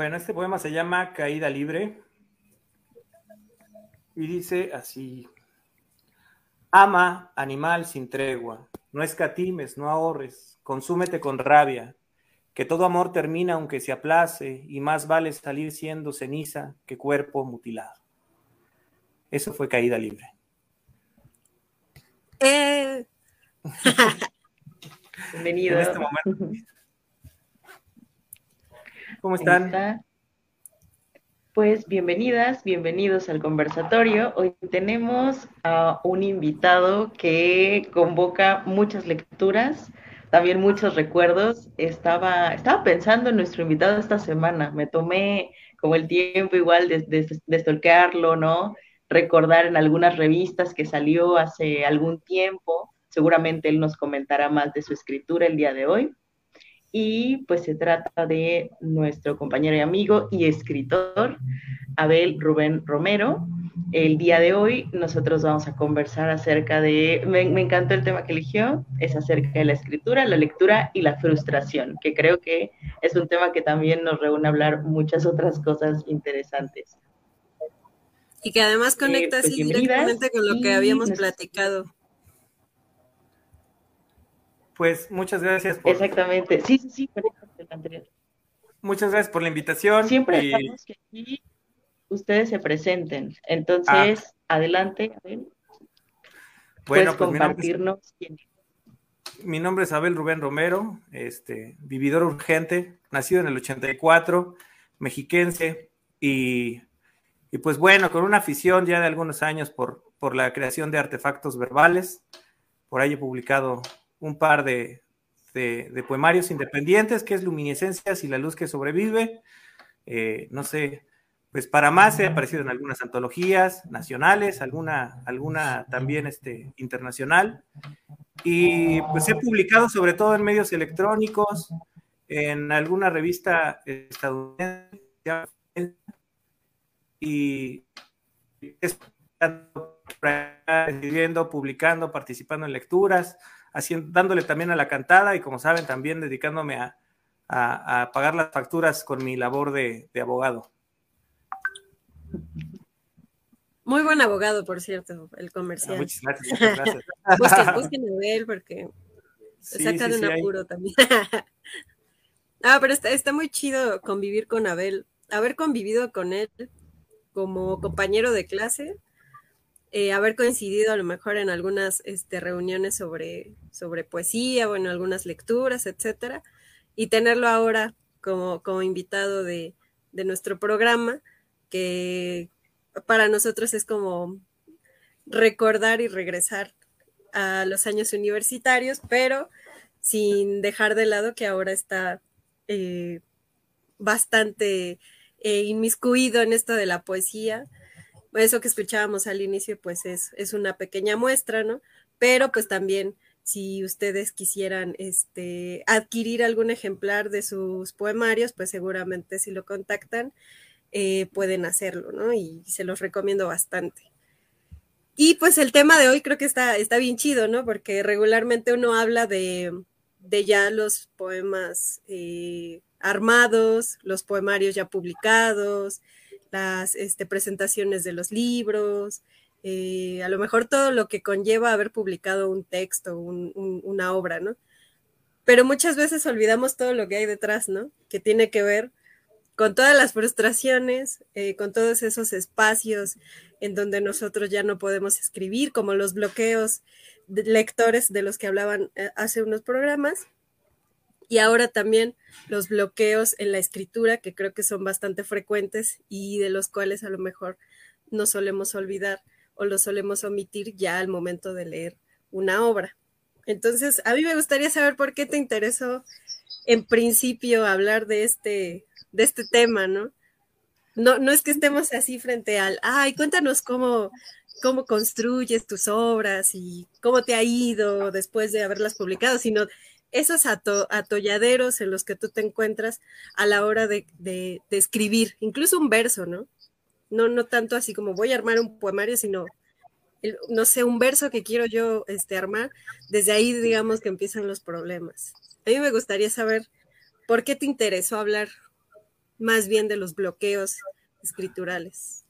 Bueno, este poema se llama Caída Libre y dice así. Ama, animal sin tregua, no escatimes, no ahorres, consúmete con rabia, que todo amor termina aunque se aplace y más vale salir siendo ceniza que cuerpo mutilado. Eso fue caída libre. Eh. Bienvenido. En este momento. ¿Cómo están? Pues bienvenidas, bienvenidos al conversatorio. Hoy tenemos a un invitado que convoca muchas lecturas, también muchos recuerdos. Estaba, estaba pensando en nuestro invitado esta semana. Me tomé como el tiempo igual de, de, ¿no? Recordar en algunas revistas que salió hace algún tiempo. Seguramente él nos comentará más de su escritura el día de hoy y pues se trata de nuestro compañero y amigo y escritor Abel Rubén Romero. El día de hoy nosotros vamos a conversar acerca de, me, encantó el tema que eligió, es acerca de la escritura, la lectura y la frustración, que creo que es un tema que también nos reúne a hablar muchas otras cosas interesantes. Y que además conecta eh, pues, así directamente con lo que habíamos platicado. Pues muchas gracias por. Exactamente, sí, sí, sí, anterior. Muchas gracias por la invitación. Siempre y... que aquí ustedes se presenten. Entonces, ah. adelante, Abel. Bueno, pues compartirnos mi nombre, es, mi nombre es Abel Rubén Romero, este, vividor urgente, nacido en el 84, mexiquense, y, y pues bueno, con una afición ya de algunos años por, por la creación de artefactos verbales. Por ahí he publicado un par de, poemarios independientes, que es Luminiscencias y la luz que sobrevive. Eh, no sé, pues para más he aparecido en algunas antologías nacionales, alguna, alguna también este, internacional. Y pues he publicado sobre todo en medios electrónicos, en alguna revista estadounidense y escribiendo, publicando, participando en lecturas, dándole también a la cantada y como saben también dedicándome a, pagar las facturas con mi labor de, abogado. Muy buen abogado, por cierto, el comercial. Ah, muchas gracias. Muchas gracias. busquen, busquen a él porque saca de un apuro también. ah, pero está, está muy chido convivir con Abel. Haber convivido con él como compañero de clase eh, haber coincidido a lo mejor en algunas este, reuniones sobre, sobre poesía o en algunas lecturas, etcétera, y tenerlo ahora como, como invitado de, de nuestro programa, que para nosotros es como recordar y regresar a los años universitarios, pero sin dejar de lado que ahora está eh, bastante eh, inmiscuido en esto de la poesía, eso que escuchábamos al inicio, pues es, es una pequeña muestra, ¿no? Pero pues también si ustedes quisieran este, adquirir algún ejemplar de sus poemarios, pues seguramente si lo contactan, eh, pueden hacerlo, ¿no? Y se los recomiendo bastante. Y pues el tema de hoy creo que está, está bien chido, ¿no? Porque regularmente uno habla de, de ya los poemas eh, armados, los poemarios ya publicados, las este, presentaciones de los libros, eh, a lo mejor todo lo que conlleva haber publicado un texto, una obra, ¿no? Pero muchas veces olvidamos todo lo que hay detrás, ¿no? Que tiene que ver con todas las frustraciones, eh, con todos esos espacios en donde nosotros ya no podemos escribir, como los bloqueos lectores de los que hablaban eh, hace unos programas, y ahora también los bloqueos en la escritura, que creo que son bastante frecuentes y de los cuales a lo mejor no solemos olvidar o lo solemos omitir ya al momento de leer una obra. Entonces, a mí me gustaría saber por qué te interesó en principio hablar de este, de este tema, ¿no? No, no es que estemos así frente al, ay, cuéntanos cómo, cómo construyes tus obras y cómo te ha ido después de haberlas publicado, sino esos atolladeros en los que tú te encuentras a la hora de, escribir, incluso un verso, ¿no? ¿no? Tanto así como voy a armar un poemario, sino, no sé, un verso que quiero yo este, armar, desde ahí digamos que empiezan los problemas. A mí me gustaría saber por qué te interesó hablar más bien de los bloqueos escriturales?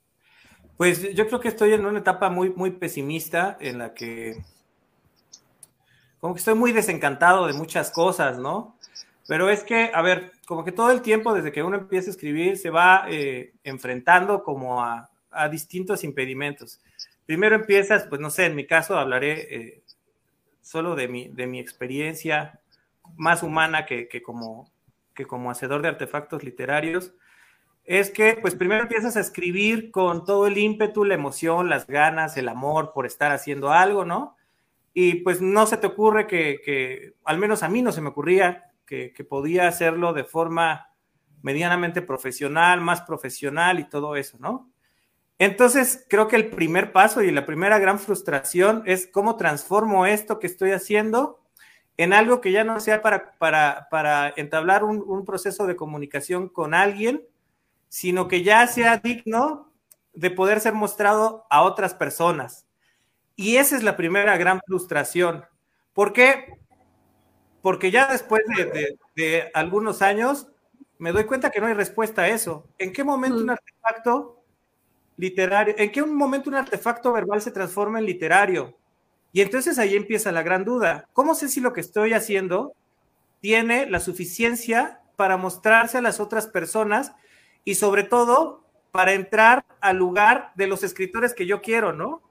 Pues yo creo que estoy en una etapa muy, muy pesimista en la que como que estoy muy desencantado de muchas cosas, ¿no? Pero es que, a ver, como que todo el tiempo desde que uno empieza a escribir se va eh, enfrentando como a, distintos impedimentos. Primero empiezas, pues no sé, en mi caso hablaré eh, solo de mi, de mi experiencia más humana que, que, como, que como hacedor de artefactos literarios es que pues primero empiezas a escribir con todo el ímpetu, la emoción, las ganas, el amor por estar haciendo algo, ¿no? Y pues no se te ocurre que, al menos a mí no se me ocurría que, podía hacerlo de forma medianamente profesional, más profesional y todo eso, ¿no? Entonces, creo que el primer paso y la primera gran frustración es cómo transformo esto que estoy haciendo en algo que ya no sea para, para, entablar un, un proceso de comunicación con alguien, sino que ya sea digno de poder ser mostrado a otras personas. Y esa es la primera gran frustración. ¿Por qué? Porque ya después de, algunos años me doy cuenta que no hay respuesta a eso. ¿En qué momento un artefacto literario, en qué momento un artefacto verbal se transforma en literario? Y entonces ahí empieza la gran duda. ¿Cómo sé si lo que estoy haciendo tiene la suficiencia para mostrarse a las otras personas y sobre todo para entrar al lugar de los escritores que yo quiero, ¿no?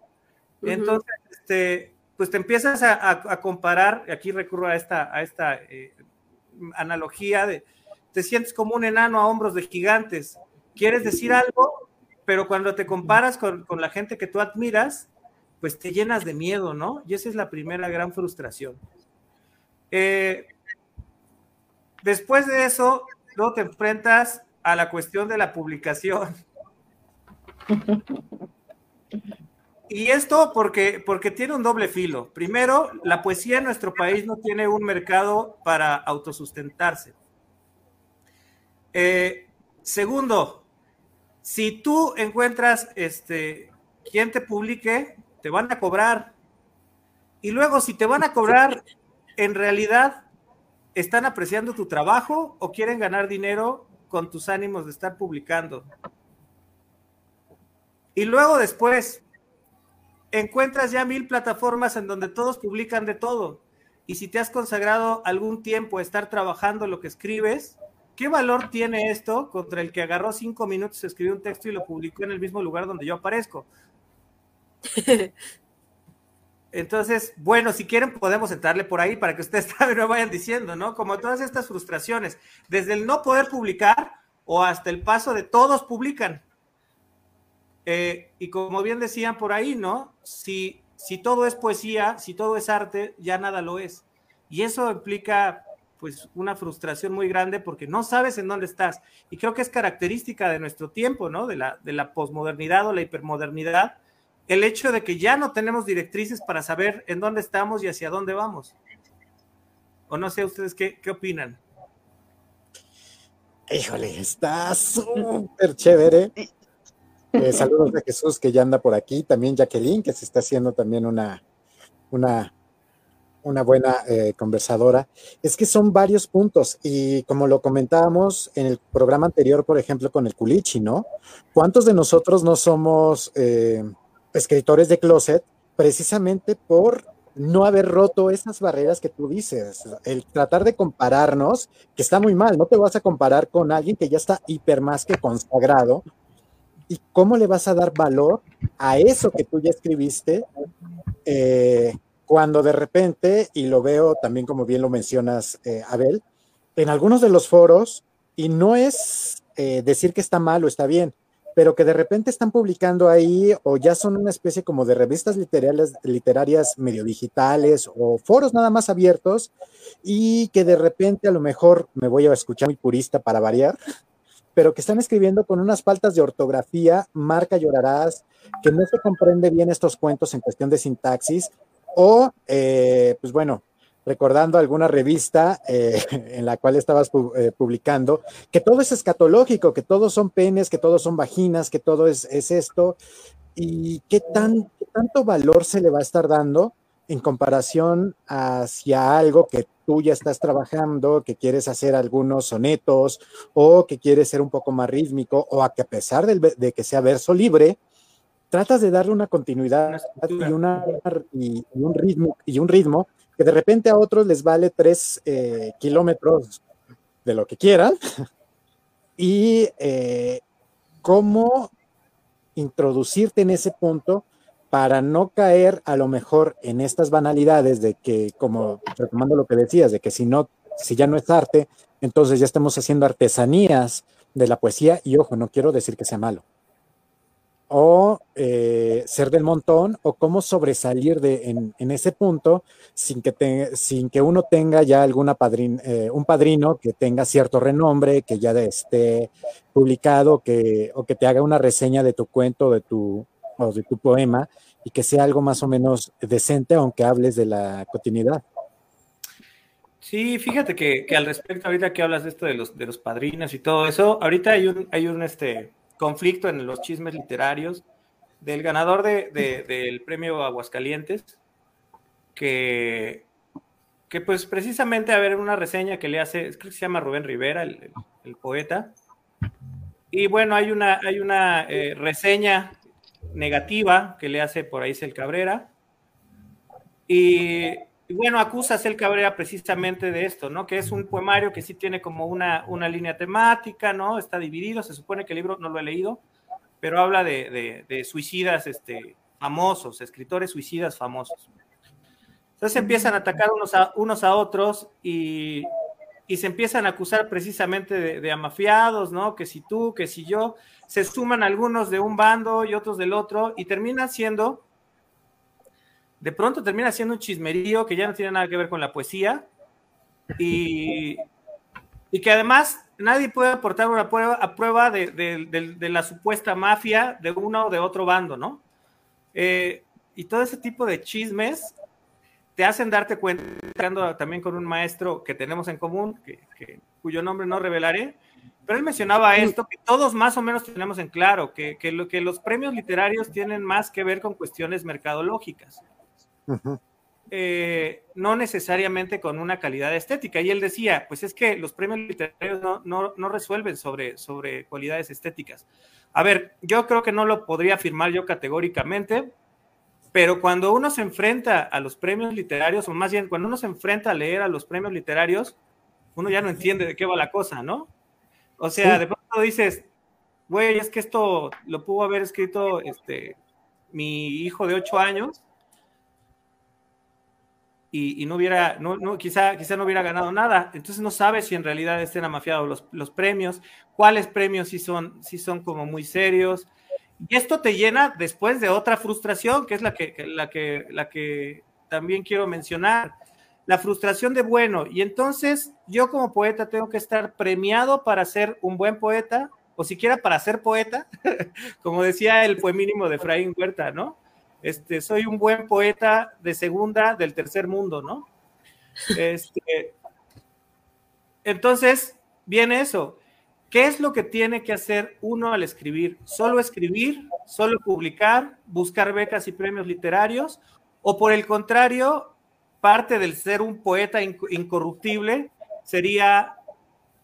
Entonces, este, pues te empiezas a, comparar, aquí recurro a esta, a esta eh, analogía de, te sientes como un enano a hombros de gigantes, quieres decir algo, pero cuando te comparas con, la gente que tú admiras, pues te llenas de miedo, ¿no? Y esa es la primera gran frustración. Eh, después de eso, luego te enfrentas a la cuestión de la publicación. Y esto porque, porque tiene un doble filo. Primero, la poesía en nuestro país no tiene un mercado para autosustentarse. Eh, segundo, si tú encuentras este, quien te publique, te van a cobrar. Y luego, si te van a cobrar, en realidad, ¿están apreciando tu trabajo o quieren ganar dinero con tus ánimos de estar publicando. Y luego después, encuentras ya mil plataformas en donde todos publican de todo. Y si te has consagrado algún tiempo a estar trabajando lo que escribes, ¿qué valor tiene esto contra el que agarró cinco minutos, escribió un texto y lo publicó en el mismo lugar donde yo aparezco? Entonces, bueno, si quieren podemos entrarle por ahí para que ustedes también me vayan diciendo, ¿no? Como todas estas frustraciones, desde el no poder publicar o hasta el paso de todos publican. Eh, y como bien decían por ahí, ¿no? Si, si todo es poesía, si todo es arte, ya nada lo es. Y eso implica pues una frustración muy grande porque no sabes en dónde estás. Y creo que es característica de nuestro tiempo, ¿no? De la, de la posmodernidad o la hipermodernidad, el hecho de que ya no tenemos directrices para saber en dónde estamos y hacia dónde vamos. O no sé, ustedes qué, qué opinan. Híjole, está súper chévere. Eh, saludos a Jesús que ya anda por aquí, también Jacqueline, que se está haciendo también una, una, una buena eh, conversadora. Es que son varios puntos y como lo comentábamos en el programa anterior, por ejemplo, con el culichi, ¿no? ¿Cuántos de nosotros no somos eh, escritores de closet precisamente por no haber roto esas barreras que tú dices, el tratar de compararnos, que está muy mal, no te vas a comparar con alguien que ya está hiper más que consagrado, y cómo le vas a dar valor a eso que tú ya escribiste eh, cuando de repente, y lo veo también como bien lo mencionas, eh, Abel, en algunos de los foros, y no es eh, decir que está mal o está bien, pero que de repente están publicando ahí o ya son una especie como de revistas literarias, literarias medio digitales o foros nada más abiertos y que de repente a lo mejor me voy a escuchar muy purista para variar, pero que están escribiendo con unas faltas de ortografía, marca llorarás, que no se comprende bien estos cuentos en cuestión de sintaxis o, eh, pues bueno, recordando alguna revista eh, en la cual estabas eh, publicando, que todo es escatológico, que todos son penes, que todos son vaginas, que todo es, esto, y qué, tan, tanto valor se le va a estar dando en comparación hacia algo que tú ya estás trabajando, que quieres hacer algunos sonetos o que quieres ser un poco más rítmico o a que a pesar de, que sea verso libre, tratas de darle una continuidad y, una, y, un ritmo, y un ritmo que de repente a otros les vale tres eh, kilómetros de lo que quieran. Y eh, cómo introducirte en ese punto para no caer a lo mejor en estas banalidades de que, como retomando lo que decías, de que si no, si ya no es arte, entonces ya estamos haciendo artesanías de la poesía y ojo, no quiero decir que sea malo. O eh, ser del montón, o cómo sobresalir de, en, ese punto sin que, sin que uno tenga ya alguna padrin, eh, un padrino que tenga cierto renombre, que ya esté publicado, que, o que te haga una reseña de tu cuento, de tu, de tu poema y que sea algo más o menos decente, aunque hables de la continuidad. Sí, fíjate que, al respecto, ahorita que hablas de esto de los, de los padrinos y todo eso, ahorita hay un, hay un este, conflicto en los chismes literarios del ganador del premio Aguascalientes, que, que pues precisamente, a ver, una reseña que le hace, creo que se llama Rubén Rivera, el, poeta, y bueno, hay una, hay una eh, reseña negativa que le hace por ahí Cel Cabrera. Y, bueno, acusa a Cel Cabrera precisamente de esto, ¿no? Que es un poemario que sí tiene como una, una línea temática, ¿no? Está dividido, se supone que el libro no lo he leído, pero habla de, de, suicidas este, famosos, escritores suicidas famosos. Entonces empiezan a atacar unos a, unos a otros y, y se empiezan a acusar precisamente de, amafiados, ¿no? Que si tú, que si yo, se suman algunos de un bando y otros del otro y termina siendo, de pronto termina siendo un chismerío que ya no tiene nada que ver con la poesía y, y que además nadie puede aportar una prueba, a prueba de, de, la supuesta mafia de uno o de otro bando, ¿no? Eh, y todo ese tipo de chismes te hacen darte cuenta, también con un maestro que tenemos en común, que, cuyo nombre no revelaré, pero él mencionaba esto, que todos más o menos tenemos en claro, que, lo, que los premios literarios tienen más que ver con cuestiones mercadológicas. Eh, no necesariamente con una calidad estética. Y él decía, pues es que los premios literarios no, no, resuelven sobre, sobre cualidades estéticas. A ver, yo creo que no lo podría afirmar yo categóricamente, pero cuando uno se enfrenta a los premios literarios, o más bien cuando uno se enfrenta a leer a los premios literarios, uno ya no entiende de qué va la cosa, ¿no? O sea, de pronto dices, güey, es que esto lo pudo haber escrito este, mi hijo de ocho años y, no hubiera, no, no, quizá, quizá no hubiera ganado nada. Entonces no sabes si en realidad estén amafiados los, los premios, cuáles premios sí son, sí son como muy serios. Y esto te llena después de otra frustración, que es la que, la que, la que también quiero mencionar. La frustración de bueno. Y entonces yo como poeta tengo que estar premiado para ser un buen poeta, o siquiera para ser poeta, como decía el poemínimo de Fraín Huerta, ¿no? Este, soy un buen poeta de segunda del tercer mundo, ¿no? Este, entonces, viene eso. ¿Qué es lo que tiene que hacer uno al escribir? ¿Solo escribir? ¿Solo publicar? ¿Buscar becas y premios literarios? ¿O por el contrario, parte del ser un poeta incorruptible sería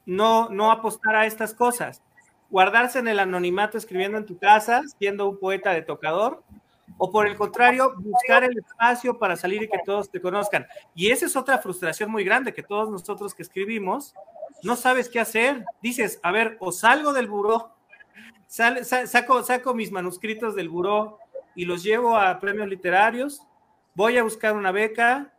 no, no apostar a estas cosas? ¿Guardarse en el anonimato escribiendo en tu casa, siendo un poeta de tocador? o por el contrario, buscar el espacio para salir y que todos te conozcan. Y esa es otra frustración muy grande que todos nosotros que escribimos no sabes qué hacer. Dices, a ver, o salgo del buró, saco, saco mis manuscritos del buró y los llevo a premios literarios, voy a buscar una beca,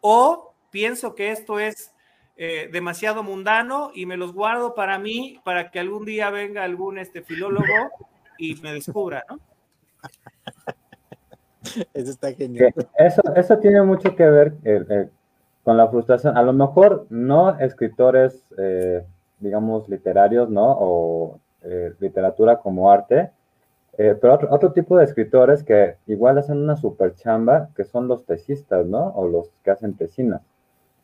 o pienso que esto es eh, demasiado mundano y me los guardo para mí, para que algún día venga algún este, filólogo y me descubra, ¿no? Eso está genial. Eso, eso tiene mucho que ver eh, eh, con la frustración. A lo mejor no escritores, eh, digamos, literarios, ¿no? O literatura como arte, pero otro, otro, tipo de escritores que igual hacen una super chamba, que son los tesistas, ¿no? O los que hacen tesinas,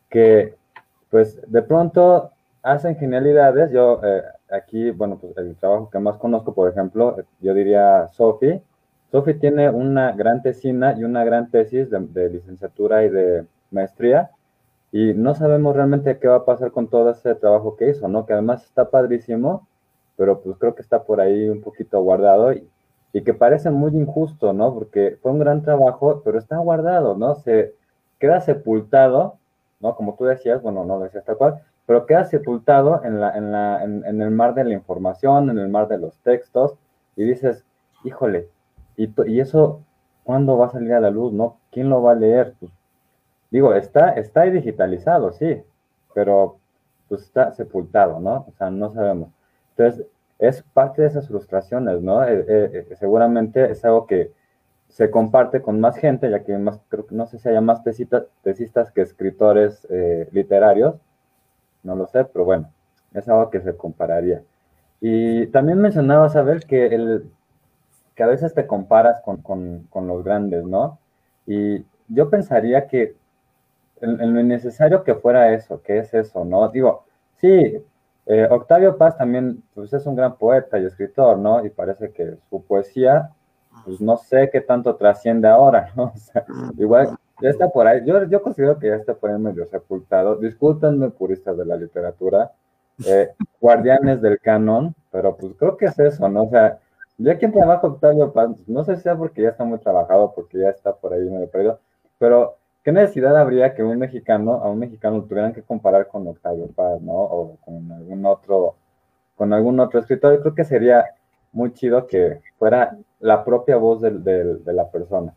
que pues de pronto hacen genialidades. Yo aquí, bueno, pues el trabajo que más conozco, por ejemplo, yo diría Sophie, Sofi tiene una gran tesina y una gran tesis de, licenciatura y de maestría y no sabemos realmente qué va a pasar con todo ese trabajo que hizo, ¿no? Que además está padrísimo, pero pues creo que está por ahí un poquito guardado y, que parece muy injusto, ¿no? Porque fue un gran trabajo, pero está guardado, ¿no? Se queda sepultado, ¿no? Como tú decías, bueno, no decías tal cual, pero queda sepultado en, la, en, la, en, el mar de la información, en el mar de los textos, y dices, híjole, y, y eso, ¿cuándo va a salir a la luz, no? ¿Quién lo va a leer? Pues, digo, está, está digitalizado, sí, pero pues está sepultado, ¿no? O sea, no sabemos. Entonces, es parte de esas frustraciones, ¿no? Eh, eh, eh, seguramente es algo que se comparte con más gente, ya que más, creo no sé si haya más tesistas que escritores literarios, no lo sé, pero bueno, es algo que se compararía. Y también mencionaba, saber que, que a veces te comparas con, los grandes, ¿no? Y yo pensaría que en, lo innecesario que fuera eso, que es eso, ¿no? Digo, sí, eh, Octavio Paz también pues, es un gran poeta y escritor, ¿no? Y parece que su poesía, pues no sé qué tanto trasciende ahora, ¿no? O sea, igual ya está por ahí. Yo, yo considero que ya está por ahí medio sepultado. Discúlpenme, puristas de la literatura, eh, guardianes del canon, pero pues creo que es eso, ¿no? O sea, ya quien trabaja Octavio Paz, no sé si sea porque ya está muy trabajado, porque ya está por ahí medio perdido, pero ¿qué necesidad habría que un mexicano, a un mexicano tuvieran que comparar con Octavio Paz, ¿no? O con algún otro, con algún otro escritor. Yo creo que sería muy chido que fuera la propia voz de la persona.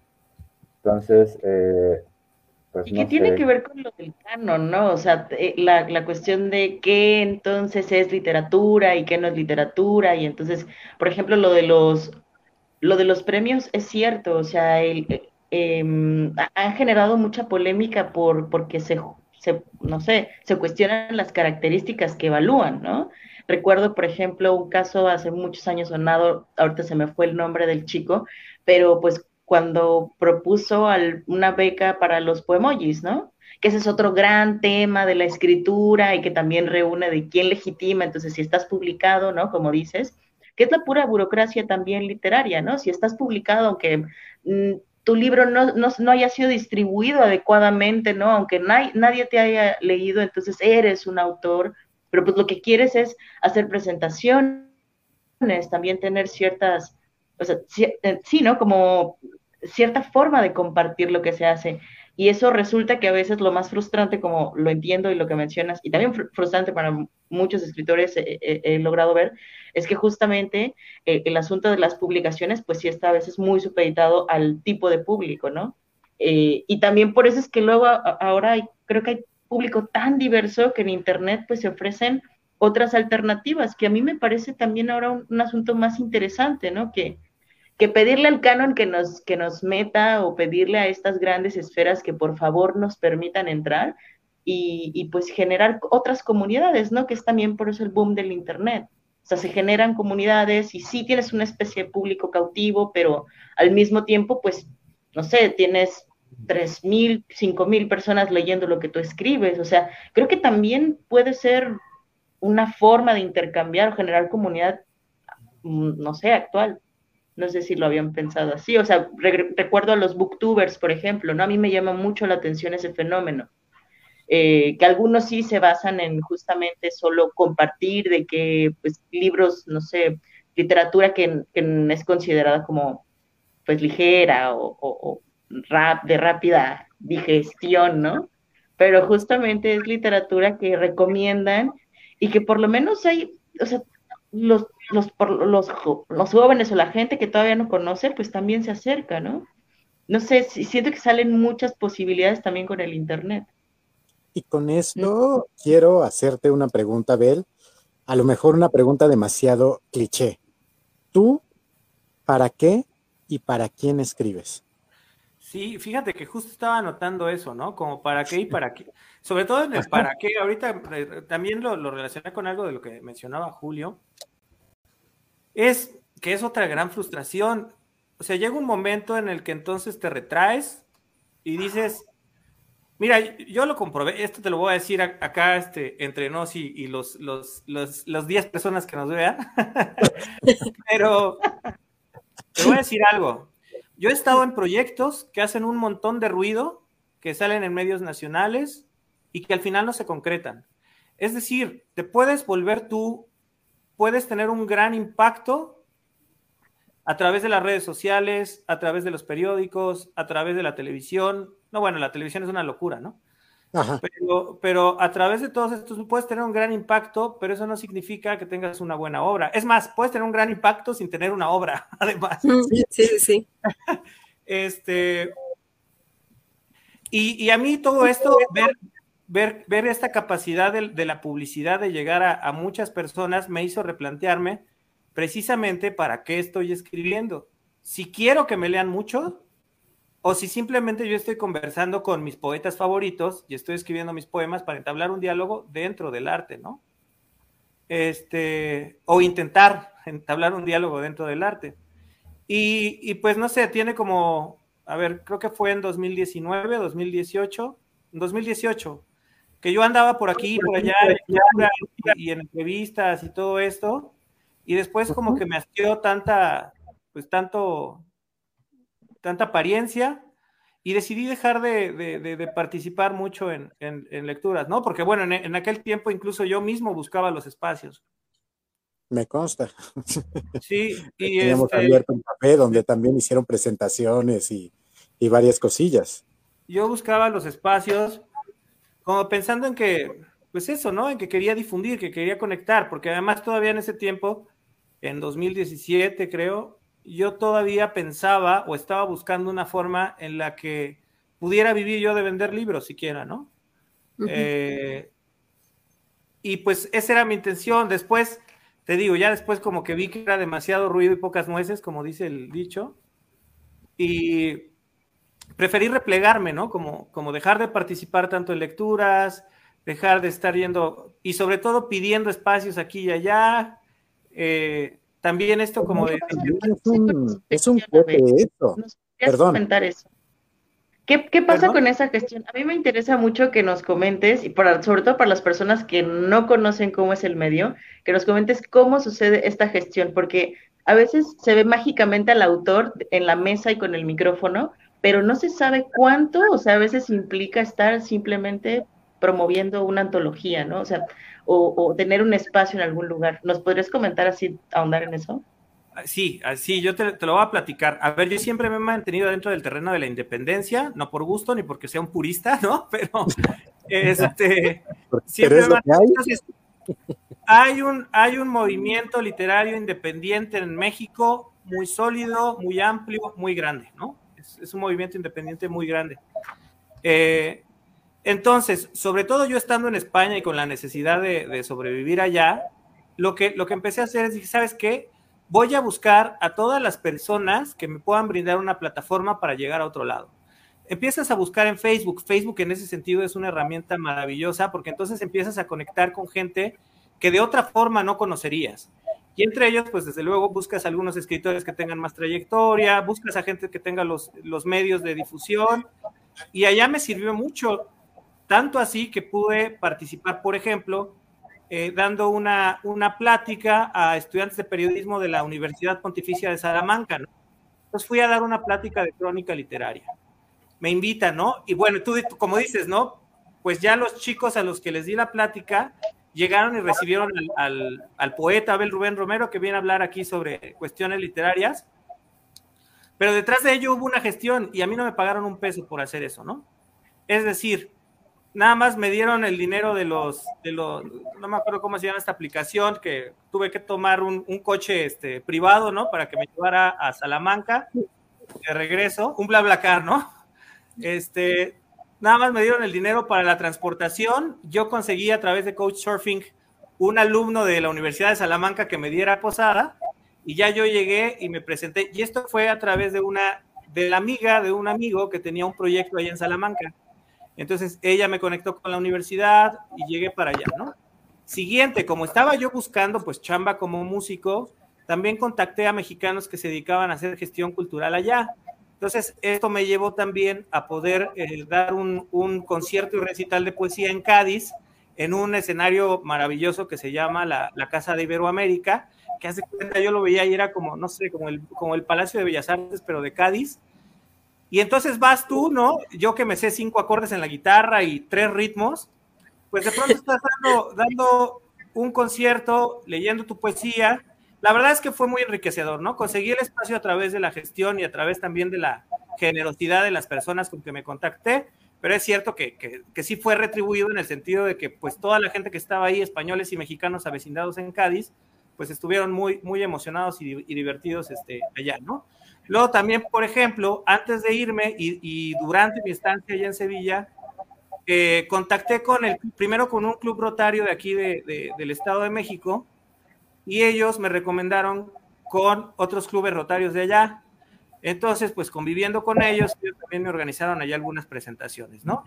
Entonces, eh, pues y que tiene que ver con lo del canon, ¿no? O sea, eh, la, la, cuestión de qué entonces es literatura y qué no es literatura. Y entonces, por ejemplo, lo de los, lo de los premios es cierto, o sea, el, eh, han generado mucha polémica por, porque se, se, no sé, se cuestionan las características que evalúan, ¿no? Recuerdo, por ejemplo, un caso hace muchos años sonado, ahorita se me fue el nombre del chico, pero pues cuando propuso una beca para los poemojis, ¿no? Que ese es otro gran tema de la escritura y que también reúne de quién legitima, entonces si estás publicado, ¿no? Como dices, que es la pura burocracia también literaria, ¿no? Si estás publicado, aunque mm, tu libro no, no, haya sido distribuido adecuadamente, ¿no? Aunque nadie te haya leído, entonces eres un autor, pero pues lo que quieres es hacer presentaciones, también tener ciertas o sea, eh, sí, ¿no? Como cierta forma de compartir lo que se hace. Y eso resulta que a veces lo más frustrante, como lo entiendo y lo que mencionas, y también frustrante para muchos escritores he logrado ver, es que justamente eh, el asunto de las publicaciones, pues sí está a veces muy supeditado al tipo de público, ¿no? Eh, y también por eso es que luego ahora hay, creo que hay público tan diverso que en Internet pues se ofrecen otras alternativas, que a mí me parece también ahora un asunto más interesante, ¿no? Que, que pedirle al canon que nos, que nos meta o pedirle a estas grandes esferas que por favor nos permitan entrar y, pues generar otras comunidades, ¿no? Que es también por eso el boom del Internet. O sea, se generan comunidades y sí tienes una especie de público cautivo, pero al mismo tiempo, pues, no sé, tienes tres mil, cinco mil personas leyendo lo que tú escribes. O sea, creo que también puede ser una forma de intercambiar o generar comunidad, mm, no sé, actual. No sé si lo habían pensado así. O sea, recuerdo a los booktubers, por ejemplo, ¿no? A mí me llama mucho la atención ese fenómeno. Eh, que algunos sí se basan en justamente solo compartir de que, pues, libros, no sé, literatura que, es considerada como, pues, ligera o, rap, de rápida digestión, ¿no? Pero justamente es literatura que recomiendan y que por lo menos hay, o sea, los los, los, los jóvenes o la gente que todavía no conoce, pues también se acerca, ¿no? No sé, siento que salen muchas posibilidades también con el Internet. Y con esto quiero hacerte una pregunta, Bel, a lo mejor una pregunta demasiado cliché. ¿Tú para qué y para quién escribes? Sí, fíjate que justo estaba notando eso, ¿no? Como para qué y para qué. Sobre todo en el para qué, ahorita eh, también lo, lo relacioné con algo de lo que mencionaba Julio, es que es otra gran frustración. O sea, llega un momento en el que entonces te retraes y dices, mira, yo lo comprobé, esto te lo voy a decir acá este, entre nos y, los, los, los, 10 personas que nos vean, pero te voy a decir algo. Yo he estado en proyectos que hacen un montón de ruido, que salen en medios nacionales y que al final no se concretan. Es decir, te puedes volver tú, puedes tener un gran impacto a través de las redes sociales, a través de los periódicos, a través de la televisión. No, bueno, la televisión es una locura, ¿no? Pero, pero a través de todos estos puedes tener un gran impacto, pero eso no significa que tengas una buena obra. Es más, puedes tener un gran impacto sin tener una obra, además. Sí, sí, sí. este, y, a mí todo esto, ver, ver, ver esta capacidad de, la publicidad de llegar a, muchas personas me hizo replantearme precisamente para qué estoy escribiendo. Si quiero que me lean mucho, o si simplemente yo estoy conversando con mis poetas favoritos y estoy escribiendo mis poemas para entablar un diálogo dentro del arte, ¿no? Este, o intentar entablar un diálogo dentro del arte. Y, pues no sé, tiene como, a ver, creo que fue en 2019, 2018, 2018, que yo andaba por aquí, por allá, y en entrevistas y todo esto, y después como que me asqueó tanta, pues tanto, tanta apariencia y decidí dejar de, participar mucho en, lecturas, ¿no? Porque bueno, en, aquel tiempo incluso yo mismo buscaba los espacios. Me consta. Sí, y teníamos este abierto un café donde también hicieron presentaciones y, y varias cosillas. Yo buscaba los espacios como pensando en que, pues eso, ¿no? En que quería difundir, que quería conectar, porque además todavía en ese tiempo, en 2017 creo, yo todavía pensaba o estaba buscando una forma en la que pudiera vivir yo de vender libros siquiera, ¿no? Eh, y pues esa era mi intención. Después, te digo, ya después como que vi que era demasiado ruido y pocas nueces, como dice el dicho, y preferí replegarme, ¿no? Como, como dejar de participar tanto en lecturas, dejar de estar yendo y sobre todo pidiendo espacios aquí y allá. Eh, también esto como de... Es un, poco eso. Perdón. comentar eso. ¿Qué, qué pasa con esa gestión? A mí me interesa mucho que nos comentes, y para, sobre todo para las personas que no conocen cómo es el medio, que nos comentes cómo sucede esta gestión, porque a veces se ve mágicamente al autor en la mesa y con el micrófono, pero no se sabe cuánto, o sea, a veces implica estar simplemente promoviendo una antología, ¿no? O sea, o, tener un espacio en algún lugar. ¿Nos podrías comentar así, ahondar en eso? Sí, sí, yo te, lo voy a platicar. A ver, yo siempre me he mantenido dentro del terreno de la independencia, no por gusto ni porque sea un purista, ¿no? Pero este, siempre hay. un, hay un movimiento literario independiente en México muy sólido, muy amplio, muy grande, ¿no? Es, un movimiento independiente muy grande. Eh, entonces, sobre todo yo estando en España y con la necesidad de, sobrevivir allá, lo que, lo que empecé a hacer es, ¿sabes qué? Voy a buscar a todas las personas que me puedan brindar una plataforma para llegar a otro lado. Empiezas a buscar en Facebook. Facebook en ese sentido es una herramienta maravillosa porque entonces empiezas a conectar con gente que de otra forma no conocerías. Y entre ellos, pues desde luego buscas algunos escritores que tengan más trayectoria, buscas a gente que tenga los, los medios de difusión. Y allá me sirvió mucho tanto así que pude participar, por ejemplo, eh, dando una, una plática a estudiantes de periodismo de la Universidad Pontificia de Salamanca. Entonces fui a dar una plática de crónica literaria. Me invitan, ¿no? Y bueno, tú como dices, ¿no? Pues ya los chicos a los que les di la plática llegaron y recibieron al, poeta Abel Rubén Romero que viene a hablar aquí sobre cuestiones literarias. Pero detrás de ello hubo una gestión y a mí no me pagaron un peso por hacer eso, ¿no? Es decir, nada más me dieron el dinero de los, de no me acuerdo cómo se llama esta aplicación, que tuve que tomar un, un coche este, privado, ¿no? Para que me llevara a Salamanca de regreso, un BlaBlaCar, ¿no? Este, nada más me dieron el dinero para la transportación. Yo conseguí a través de Couchsurfing un alumno de la Universidad de Salamanca que me diera posada y ya yo llegué y me presenté. Y esto fue a través de una, de la amiga de un amigo que tenía un proyecto allá en Salamanca. Entonces ella me conectó con la universidad y llegué para allá, ¿no? Siguiente, como estaba yo buscando pues chamba como músico, también contacté a mexicanos que se dedicaban a hacer gestión cultural allá. Entonces, esto me llevó también a poder eh, dar un, un, concierto y recital de poesía en Cádiz, en un escenario maravilloso que se llama la, la, Casa de Iberoamérica, que hace cuenta yo lo veía y era como, no sé, como el, como el Palacio de Bellas Artes, pero de Cádiz. Y entonces vas tú, ¿no? Yo que me sé cinco acordes en la guitarra y tres ritmos, pues de pronto estás dando, dando un concierto, leyendo tu poesía. La verdad es que fue muy enriquecedor, ¿no? Conseguí el espacio a través de la gestión y a través también de la generosidad de las personas con que me contacté pero es cierto que, que, sí fue retribuido en el sentido de que pues toda la gente que estaba ahí, españoles y mexicanos avecindados en Cádiz, pues estuvieron muy, muy emocionados y, divertidos este, allá, ¿no? Luego también, por ejemplo, antes de irme y, durante mi estancia allá en Sevilla, eh, contacté con el, primero con un club rotario de aquí de, del Estado de México y ellos me recomendaron con otros clubes rotarios de allá. Entonces, pues conviviendo con ellos, ellos también me organizaron allá algunas presentaciones, ¿no?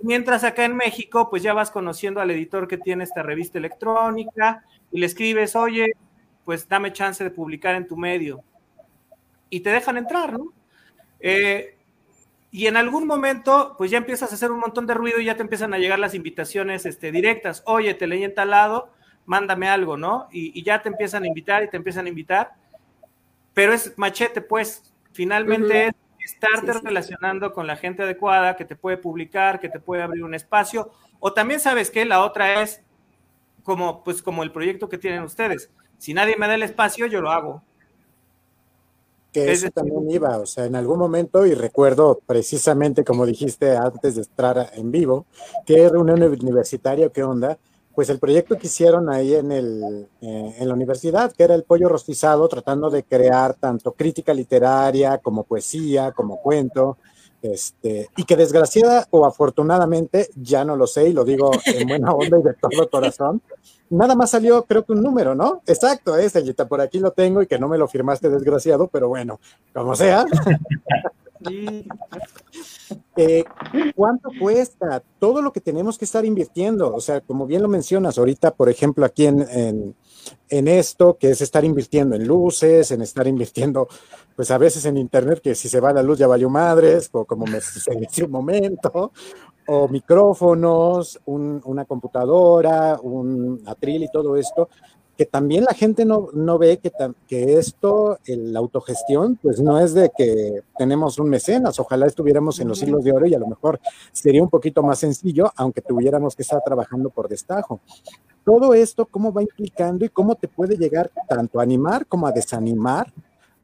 Mientras acá en México, pues ya vas conociendo al editor que tiene esta revista electrónica y le escribes, oye, pues dame chance de publicar en tu medio. Y te dejan entrar, ¿no? Eh, y en algún momento, pues ya empiezas a hacer un montón de ruido y ya te empiezan a llegar las invitaciones este, directas. Oye, te leí en tal lado, mándame algo, ¿no? Y, y ya te empiezan a invitar y te empiezan a invitar. Pero es machete, pues, Finalmente es estarte relacionando con la gente adecuada que te puede publicar, que te puede abrir un espacio. O también sabes que la otra es como, pues, como el proyecto que tienen ustedes. Si nadie me da el espacio, yo lo hago. Que eso también iba, o sea, en algún momento, y recuerdo precisamente como dijiste antes de estar en vivo, que reunión universitaria, qué onda, pues el proyecto que hicieron ahí en, el, eh, en la universidad, que era el pollo rostizado, tratando de crear tanto crítica literaria como poesía, como cuento, este, y que desgraciada o afortunadamente, ya no lo sé y lo digo en buena onda y de todo corazón, nada más salió creo que un número, ¿no? Exacto, es por aquí lo tengo y que no me lo firmaste desgraciado, pero bueno, como sea. Eh, ¿Cuánto cuesta? Todo lo que tenemos que estar invirtiendo. O sea, como bien lo mencionas, ahorita, por ejemplo, aquí en, en, esto, que es estar invirtiendo en luces, en estar invirtiendo, pues a veces en internet, que si se va la luz ya valió madres, o como me decía un momento, o micrófonos, una computadora, un atril y todo esto, que también la gente no, no ve que, que esto, la autogestión, pues no es de que tenemos un mecenas, ojalá estuviéramos en los siglos de oro y a lo mejor sería un poquito más sencillo, aunque tuviéramos que estar trabajando por destajo. Todo esto, cómo va implicando y cómo te puede llegar tanto a animar como a desanimar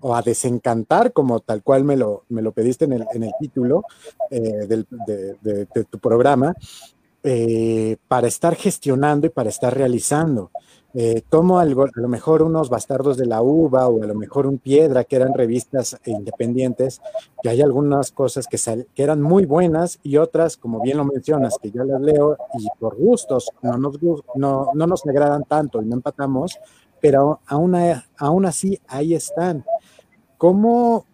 o a desencantar, como tal cual me lo, me lo pediste en el, en el título eh, del, de, tu programa, eh, para estar gestionando y para estar realizando eh, como a lo mejor unos bastardos de la uva o a lo mejor un piedra, que eran revistas independientes, que hay algunas cosas que, que eran muy buenas y otras, como bien lo mencionas, que yo las leo y por gustos no nos, no, no nos agradan tanto y no empatamos, pero aún, aún así ahí están. ¿Cómo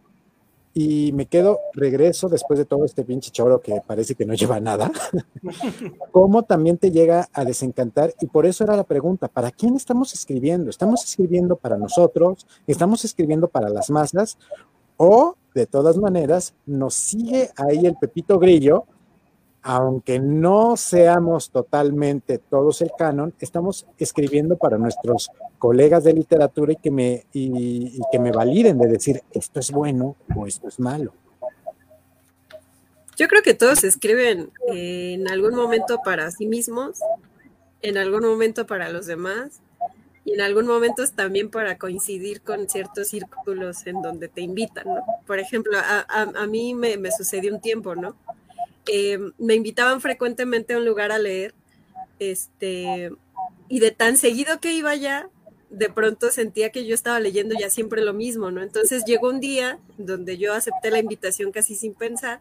y me quedo, regreso después de todo este pinche choro que parece que no lleva nada, cómo también te llega a desencantar. Y por eso era la pregunta, ¿para quién estamos escribiendo? ¿Estamos escribiendo para nosotros? ¿Estamos escribiendo para las masas? ¿O de todas maneras nos sigue ahí el Pepito Grillo aunque no seamos totalmente todos el canon, estamos escribiendo para nuestros colegas de literatura y que me, y, que me validen de decir esto es bueno o esto es malo. Yo creo que todos escriben en algún momento para sí mismos, en algún momento para los demás y en algún momento también para coincidir con ciertos círculos en donde te invitan, ¿no? Por ejemplo, a, mí me, me sucedió un tiempo, ¿no? Eh, me invitaban frecuentemente a un lugar a leer, este, y de tan seguido que iba allá, de pronto sentía que yo estaba leyendo ya siempre lo mismo, ¿no? Entonces llegó un día donde yo acepté la invitación casi sin pensar,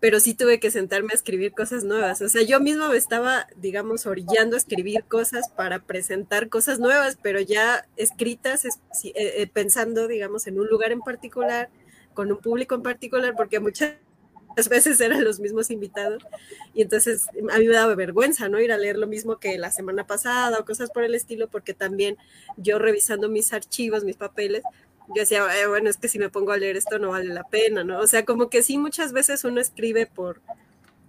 pero sí tuve que sentarme a escribir cosas nuevas. O sea, yo misma me estaba, digamos, orillando a escribir cosas para presentar cosas nuevas, pero ya escritas, eh, eh, pensando, digamos, en un lugar en particular, con un público en particular, porque muchas veces eran los mismos invitados y entonces a mí me daba vergüenza, ¿no? Ir a leer lo mismo que la semana pasada o cosas por el estilo, porque también yo revisando mis archivos, mis papeles, yo decía, bueno, es que si me pongo a leer esto no vale la pena, ¿no? O sea, como que sí, muchas veces uno escribe por,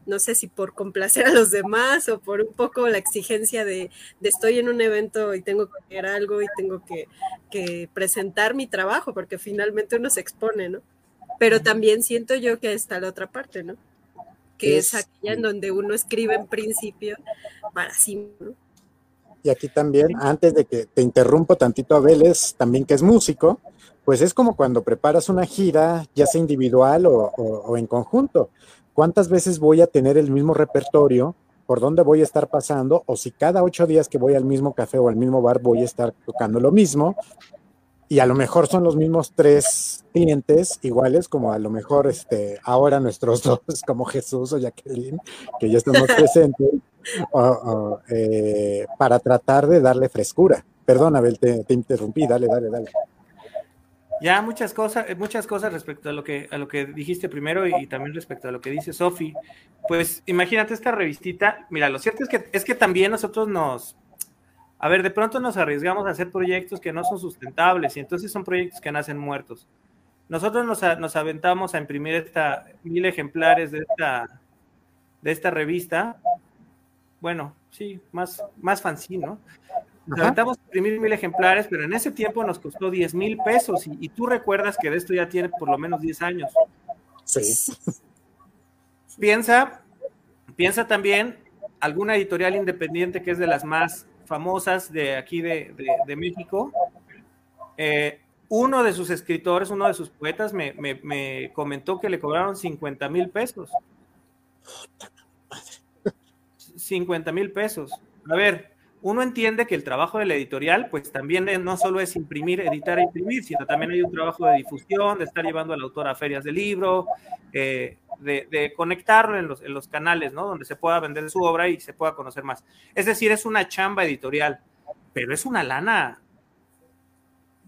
no sé si por complacer a los demás o por un poco la exigencia de, estoy en un evento y tengo que hacer algo y tengo que, presentar mi trabajo, porque finalmente uno se expone, ¿no? Pero también siento yo que está la otra parte, ¿no? Que es, aquella en donde uno escribe en principio para sí, ¿no? Y aquí también, antes de que te interrumpo tantito a Vélez, también que es músico, pues es como cuando preparas una gira, ya sea individual o en conjunto. Cuántas veces voy a tener el mismo repertorio, por dónde voy a estar pasando, o si cada ocho días que voy al mismo café o al mismo bar voy a estar tocando lo mismo, y a lo mejor son los mismos tres clientes iguales, como a lo mejor este, ahora nuestros dos, como Jesús o Jacqueline, que ya estamos presentes, eh, para tratar de darle frescura. Perdón, Abel, te, te interrumpí, dale, dale, dale. Ya muchas cosas, eh, muchas cosas respecto a lo que a lo que dijiste primero y, también respecto a lo que dice Sofi. Pues imagínate esta revistita. Mira, lo cierto es que es que también nosotros nos, a ver, de pronto nos arriesgamos a hacer proyectos que no son sustentables y entonces son proyectos que nacen muertos. Nosotros nos, nos aventamos a imprimir esta mil ejemplares de esta de esta revista. Bueno, sí, más más fancy, ¿no? Nos imprimir mil ejemplares, pero en ese tiempo nos costó 10 mil pesos y, tú recuerdas que de esto ya tiene por lo menos 10 años. Sí. Piensa, piensa también alguna editorial independiente que es de las más famosas de aquí de, México. Eh, uno de sus escritores, uno de sus poetas, me, me comentó que le cobraron 50 mil pesos. 50 mil pesos. A ver, uno entiende que el trabajo de la editorial, pues también no solo es imprimir, editar e imprimir, sino también hay un trabajo de difusión, de estar llevando al autor a ferias de libro, eh, de, conectarlo en los, en los, canales, ¿no? Donde se pueda vender su obra y se pueda conocer más. Es decir, es una chamba editorial, pero es una lana,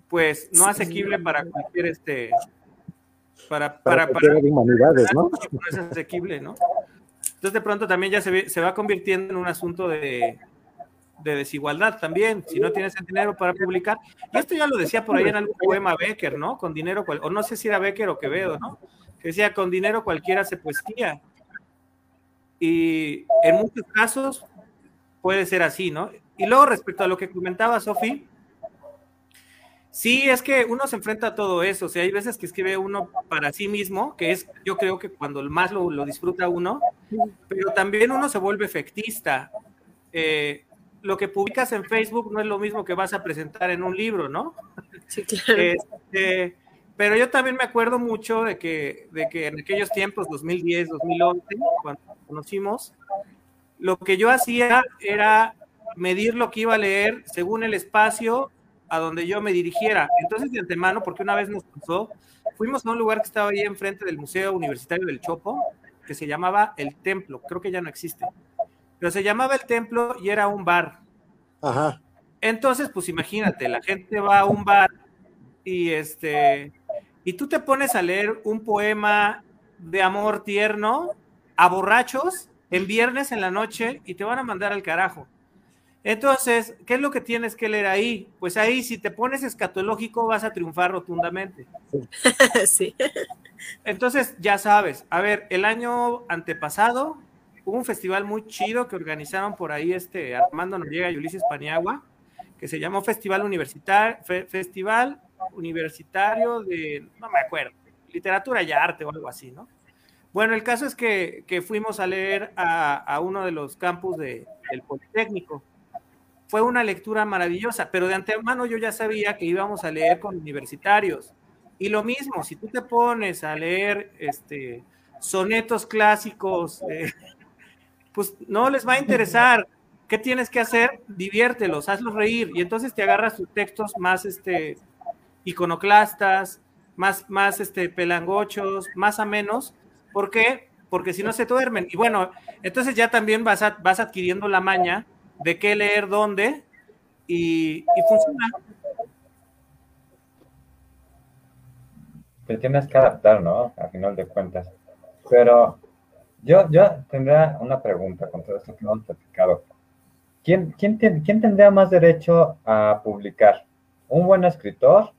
pues, no asequible para cualquier este. Para, para, para, humanidades, ¿no? No es asequible, ¿no? Entonces, de pronto también ya se, se va convirtiendo en un asunto de de desigualdad también, si no tienes el dinero para publicar. Y esto ya lo decía por ahí en algún poema Becker, ¿no? Con dinero, o no sé si era Becker o Quevedo, ¿no? Que decía, con dinero cualquiera se poesía. Y en muchos casos puede ser así, ¿no? Y luego respecto a lo que comentaba Sofi, sí, es que uno se enfrenta a todo eso, o sea, hay veces que escribe uno para sí mismo, que es, yo creo que cuando más lo, lo disfruta uno, pero también uno se vuelve efectista. Eh, lo que publicas en Facebook no es lo mismo que vas a presentar en un libro, ¿no? Sí, claro. Este, pero yo también me acuerdo mucho de que, de que en aquellos tiempos, 2010, 2011, cuando nos conocimos, lo que yo hacía era medir lo que iba a leer según el espacio a donde yo me dirigiera. Entonces, de antemano, porque una vez nos pasó, fuimos a un lugar que estaba ahí enfrente del Museo Universitario del Chopo, que se llamaba El Templo, creo que ya no existe pero se llamaba el templo y era un bar. Ajá. Entonces, pues imagínate, la gente va a un bar y este y tú te pones a leer un poema de amor tierno a borrachos en viernes en la noche y te van a mandar al carajo. Entonces, ¿qué es lo que tienes que leer ahí? Pues ahí, si te pones escatológico, vas a triunfar rotundamente. Sí. Entonces, ya sabes, a ver, el año antepasado hubo un festival muy chido que organizaron por ahí este Armando Noriega y Ulises Paniagua, que se llamó Festival Universitario, Festival Universitario de, no me acuerdo, literatura y arte o algo así, ¿no? Bueno, el caso es que, fuimos a leer a, uno de los campus de, del Politécnico. Fue una lectura maravillosa, pero de antemano yo ya sabía que íbamos a leer con universitarios. Y lo mismo, si tú te pones a leer este, sonetos clásicos pues no les va a interesar. ¿Qué tienes que hacer? Diviértelos, hazlos reír. Y entonces te agarras tus textos más este, iconoclastas, más, más este, pelangochos, más a menos. ¿Por qué? Porque si no se duermen. Y bueno, entonces ya también vas, vas adquiriendo la maña de qué leer dónde y, funciona. Te tienes que adaptar, ¿no? A final de cuentas. Pero yo, yo tendría una pregunta con todo esto que hemos platicado. ¿Quién, quién, ¿Quién tendría más derecho a publicar? ¿Un buen escritor?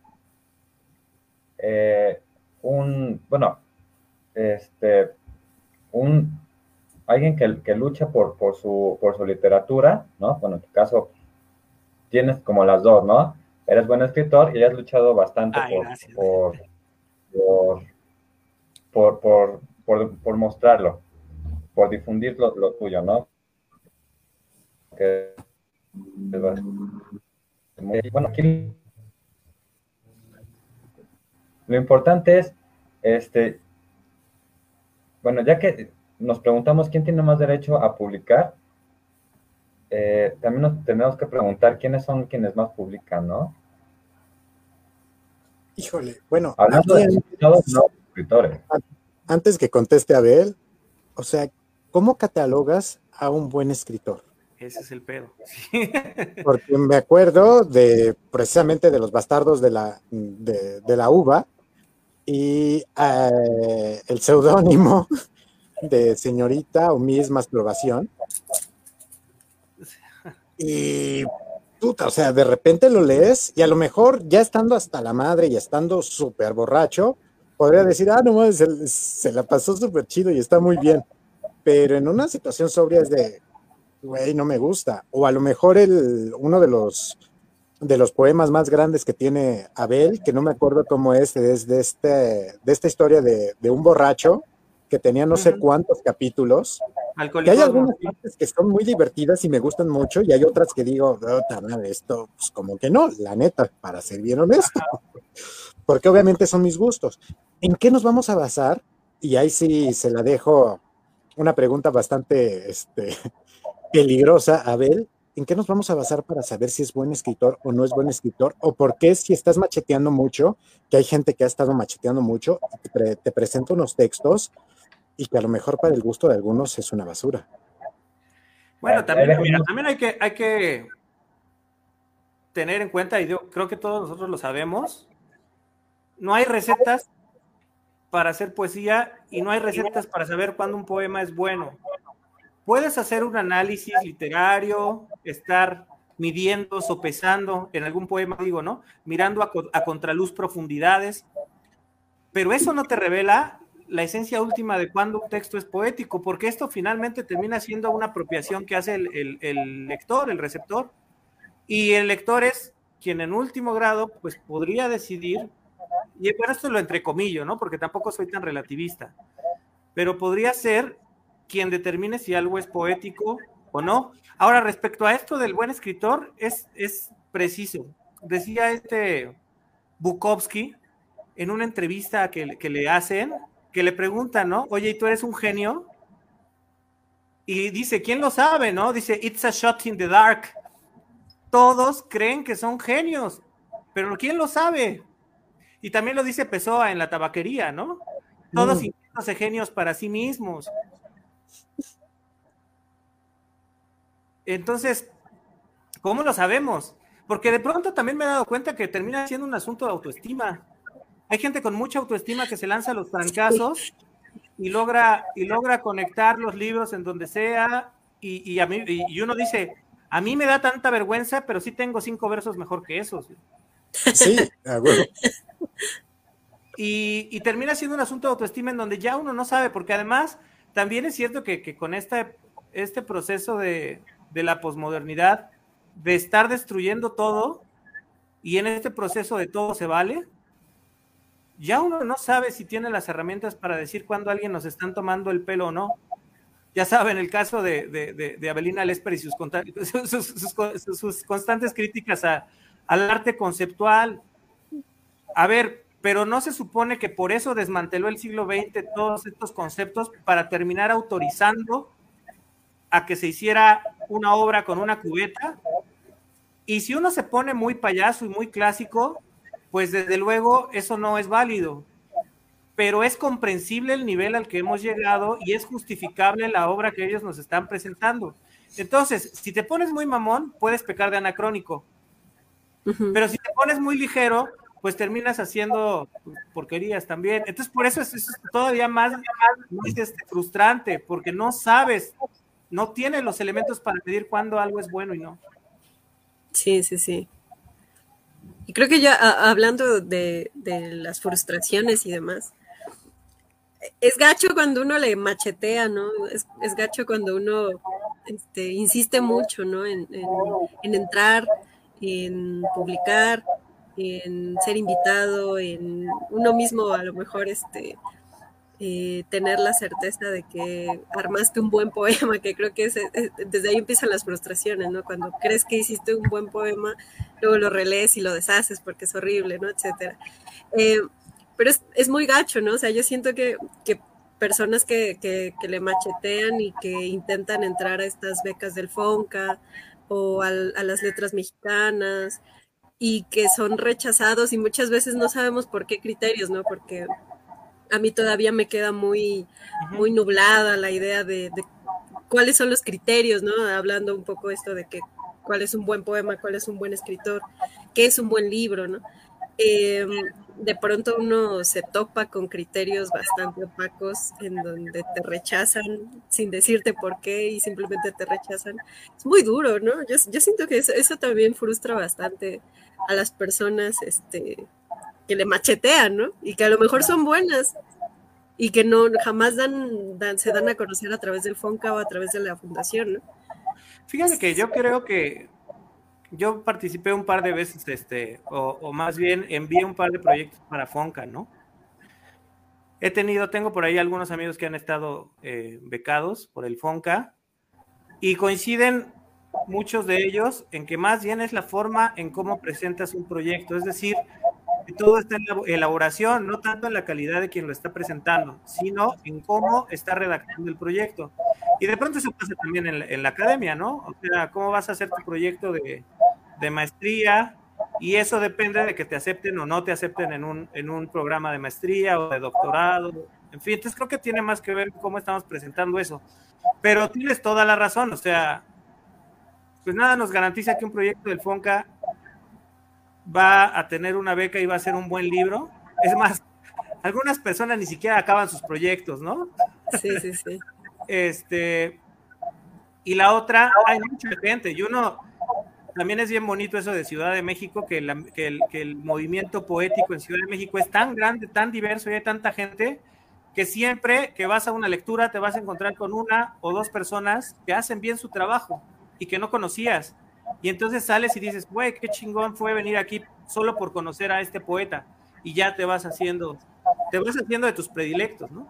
Eh, un, bueno, este, un alguien que, que lucha por, por, su, por su literatura, ¿no? Bueno, en tu caso tienes como las dos, ¿no? Eres buen escritor y has luchado bastante por, por, por, por, mostrarlo, por difundir lo, lo tuyo, ¿no? bueno, aquí lo importante es, este, bueno, ya que nos preguntamos quién tiene más derecho a publicar, eh, también nos tenemos que preguntar quiénes son quienes más publican, ¿no? Híjole, bueno. Hablando de escritores. Antes que conteste Abel, o sea, ¿cómo catalogas a un buen escritor? Ese es el pedo. Porque me acuerdo de precisamente de los bastardos de la, de, la uva y eh, el seudónimo de señorita o Miss Masturbación. Y puta, o sea, de repente lo lees y a lo mejor ya estando hasta la madre y estando súper borracho, podría decir, ah, no, se, se la pasó súper chido y está muy bien. Pero en una situación sobria es de, güey, no me gusta. O a lo mejor el, uno de los, de los poemas más grandes que tiene Abel, que no me acuerdo cómo es, es de, este, de esta historia de, un borracho que tenía no sé cuántos capítulos. Que hay algunas partes que son muy divertidas y me gustan mucho, y hay otras que digo, oh, esto, pues como que no, la neta, para ser bien honesto. Porque obviamente son mis gustos. ¿En qué nos vamos a basar? Y ahí sí se la dejo una pregunta bastante este, peligrosa, Abel, ¿en qué nos vamos a basar para saber si es buen escritor o no es buen escritor? ¿O por qué si estás macheteando mucho, que hay gente que ha estado macheteando mucho, te, te presenta unos textos y que a lo mejor para el gusto de algunos es una basura? Bueno, también, también hay, que, hay que tener en cuenta, y yo creo que todos nosotros lo sabemos, no hay recetas para hacer poesía y no hay recetas para saber cuándo un poema es bueno puedes hacer un análisis literario, estar midiendo, sopesando en algún poema, digo, ¿no? Mirando a, contraluz profundidades, pero eso no te revela la esencia última de cuando un texto es poético, porque esto finalmente termina siendo una apropiación que hace el, lector, el receptor, y el lector es quien en último grado, pues podría decidir, y bueno, esto lo entrecomillo, ¿no? Porque tampoco soy tan relativista, pero podría ser quien determine si algo es poético o no. Ahora, respecto a esto del buen escritor, es, es preciso. Decía este Bukowski en una entrevista que, que le hacen, que le preguntan, ¿no? Oye, ¿y tú eres un genio? Y dice, ¿quién lo sabe, no? Dice, it's a shot in the dark. Todos creen que son genios, pero ¿quién lo sabe? Y también lo dice Pessoa en la tabaquería, ¿no? Todos mm. genios para sí mismos. Entonces, ¿cómo lo sabemos? Porque de pronto también me he dado cuenta que termina siendo un asunto de autoestima. Hay gente con mucha autoestima que se lanza a los trancazos y logra, y logra conectar los libros en donde sea. Y, a mí, y uno dice, a mí me da tanta vergüenza, pero sí tengo cinco versos mejor que esos. Sí, bueno. y, termina siendo un asunto de autoestima en donde ya uno no sabe, porque además también es cierto que, con esta, este proceso de, de la posmodernidad, de estar destruyendo todo y en este proceso de todo se vale, ya uno no sabe si tiene las herramientas para decir cuándo alguien nos están tomando el pelo o no. Ya saben, el caso de, de, de, Abelina Lesper y sus, sus, constantes críticas al arte conceptual. A ver, pero no se supone que por eso desmanteló el siglo XX todos estos conceptos para terminar autorizando a que se hiciera una obra con una cubeta. Y si uno se pone muy payaso y muy clásico, pues desde luego eso no es válido. Pero es comprensible el nivel al que hemos llegado y es justificable la obra que ellos nos están presentando. Entonces, si te pones muy mamón, puedes pecar de anacrónico. Pero si te pones muy ligero, pues terminas haciendo porquerías también. Entonces, por eso es, todavía más, más este, frustrante, porque no sabes no tiene los elementos para medir cuándo algo es bueno y no. Sí, sí, sí. Y creo que ya hablando de, las frustraciones y demás, es gacho cuando uno le machetea, ¿no? Es, gacho cuando uno este, insiste mucho, ¿no? En, en, entrar, en publicar, en ser invitado, en uno mismo a lo mejor este, eh, tener la certeza de que armaste un buen poema, que creo que desde ahí empiezan las frustraciones, ¿no? Cuando crees que hiciste un buen poema, luego lo relees y lo deshaces porque es horrible, ¿no? Etcétera. Eh, pero es, muy gacho, ¿no? O sea, yo siento que, personas que, le machetean y que intentan entrar a estas becas del FONCA o a las letras mexicanas y que son rechazados y muchas veces no sabemos por qué criterios, ¿no? Porque a mí todavía me queda muy, muy nublada la idea de, de, cuáles son los criterios, ¿no? Hablando un poco esto de que cuál es un buen poema, cuál es un buen escritor, qué es un buen libro, ¿no? Em, de pronto uno se topa con criterios bastante opacos en donde te rechazan sin decirte por qué y simplemente te rechazan. Es muy duro, ¿no? Yo, yo siento que eso, también frustra bastante a las personas este, que le machetean, ¿no? Y que a lo mejor son buenas y que no jamás dan, dan, se dan a conocer a través del FONCA o a través de la fundación, ¿no? Fíjate que yo creo que yo participé un par de veces, este, o, más bien envié un par de proyectos para Fonca, ¿no? He tenido, tengo por ahí algunos amigos que han estado eh, becados por el Fonca y coinciden muchos de ellos en que más bien es la forma en cómo presentas un proyecto, es decir, todo está en la elaboración, no tanto en la calidad de quien lo está presentando, sino en cómo está redactando el proyecto. Y de pronto eso pasa también en la, academia, ¿no? O sea, cómo vas a hacer tu proyecto de, maestría y eso depende de que te acepten o no te acepten en un, en un programa de maestría o de doctorado. En fin, entonces creo que tiene más que ver cómo estamos presentando eso. Pero tienes toda la razón, o sea, pues nada nos garantiza que un proyecto del FONCA va a tener una beca y va a ser un buen libro. Es más, algunas personas ni siquiera acaban sus proyectos, ¿no? Sí, sí, sí. Este, y la otra, hay mucha gente. Y uno, también es bien bonito eso de Ciudad de México, que, el, que, el, movimiento poético en Ciudad de México es tan grande, tan diverso y hay tanta gente que siempre que vas a una lectura te vas a encontrar con una o dos personas que hacen bien su trabajo y que no conocías. Y entonces sales y dices, güey, qué chingón fue venir aquí solo por conocer a este poeta. Y ya te vas haciendo, te vas haciendo de tus predilectos, ¿no?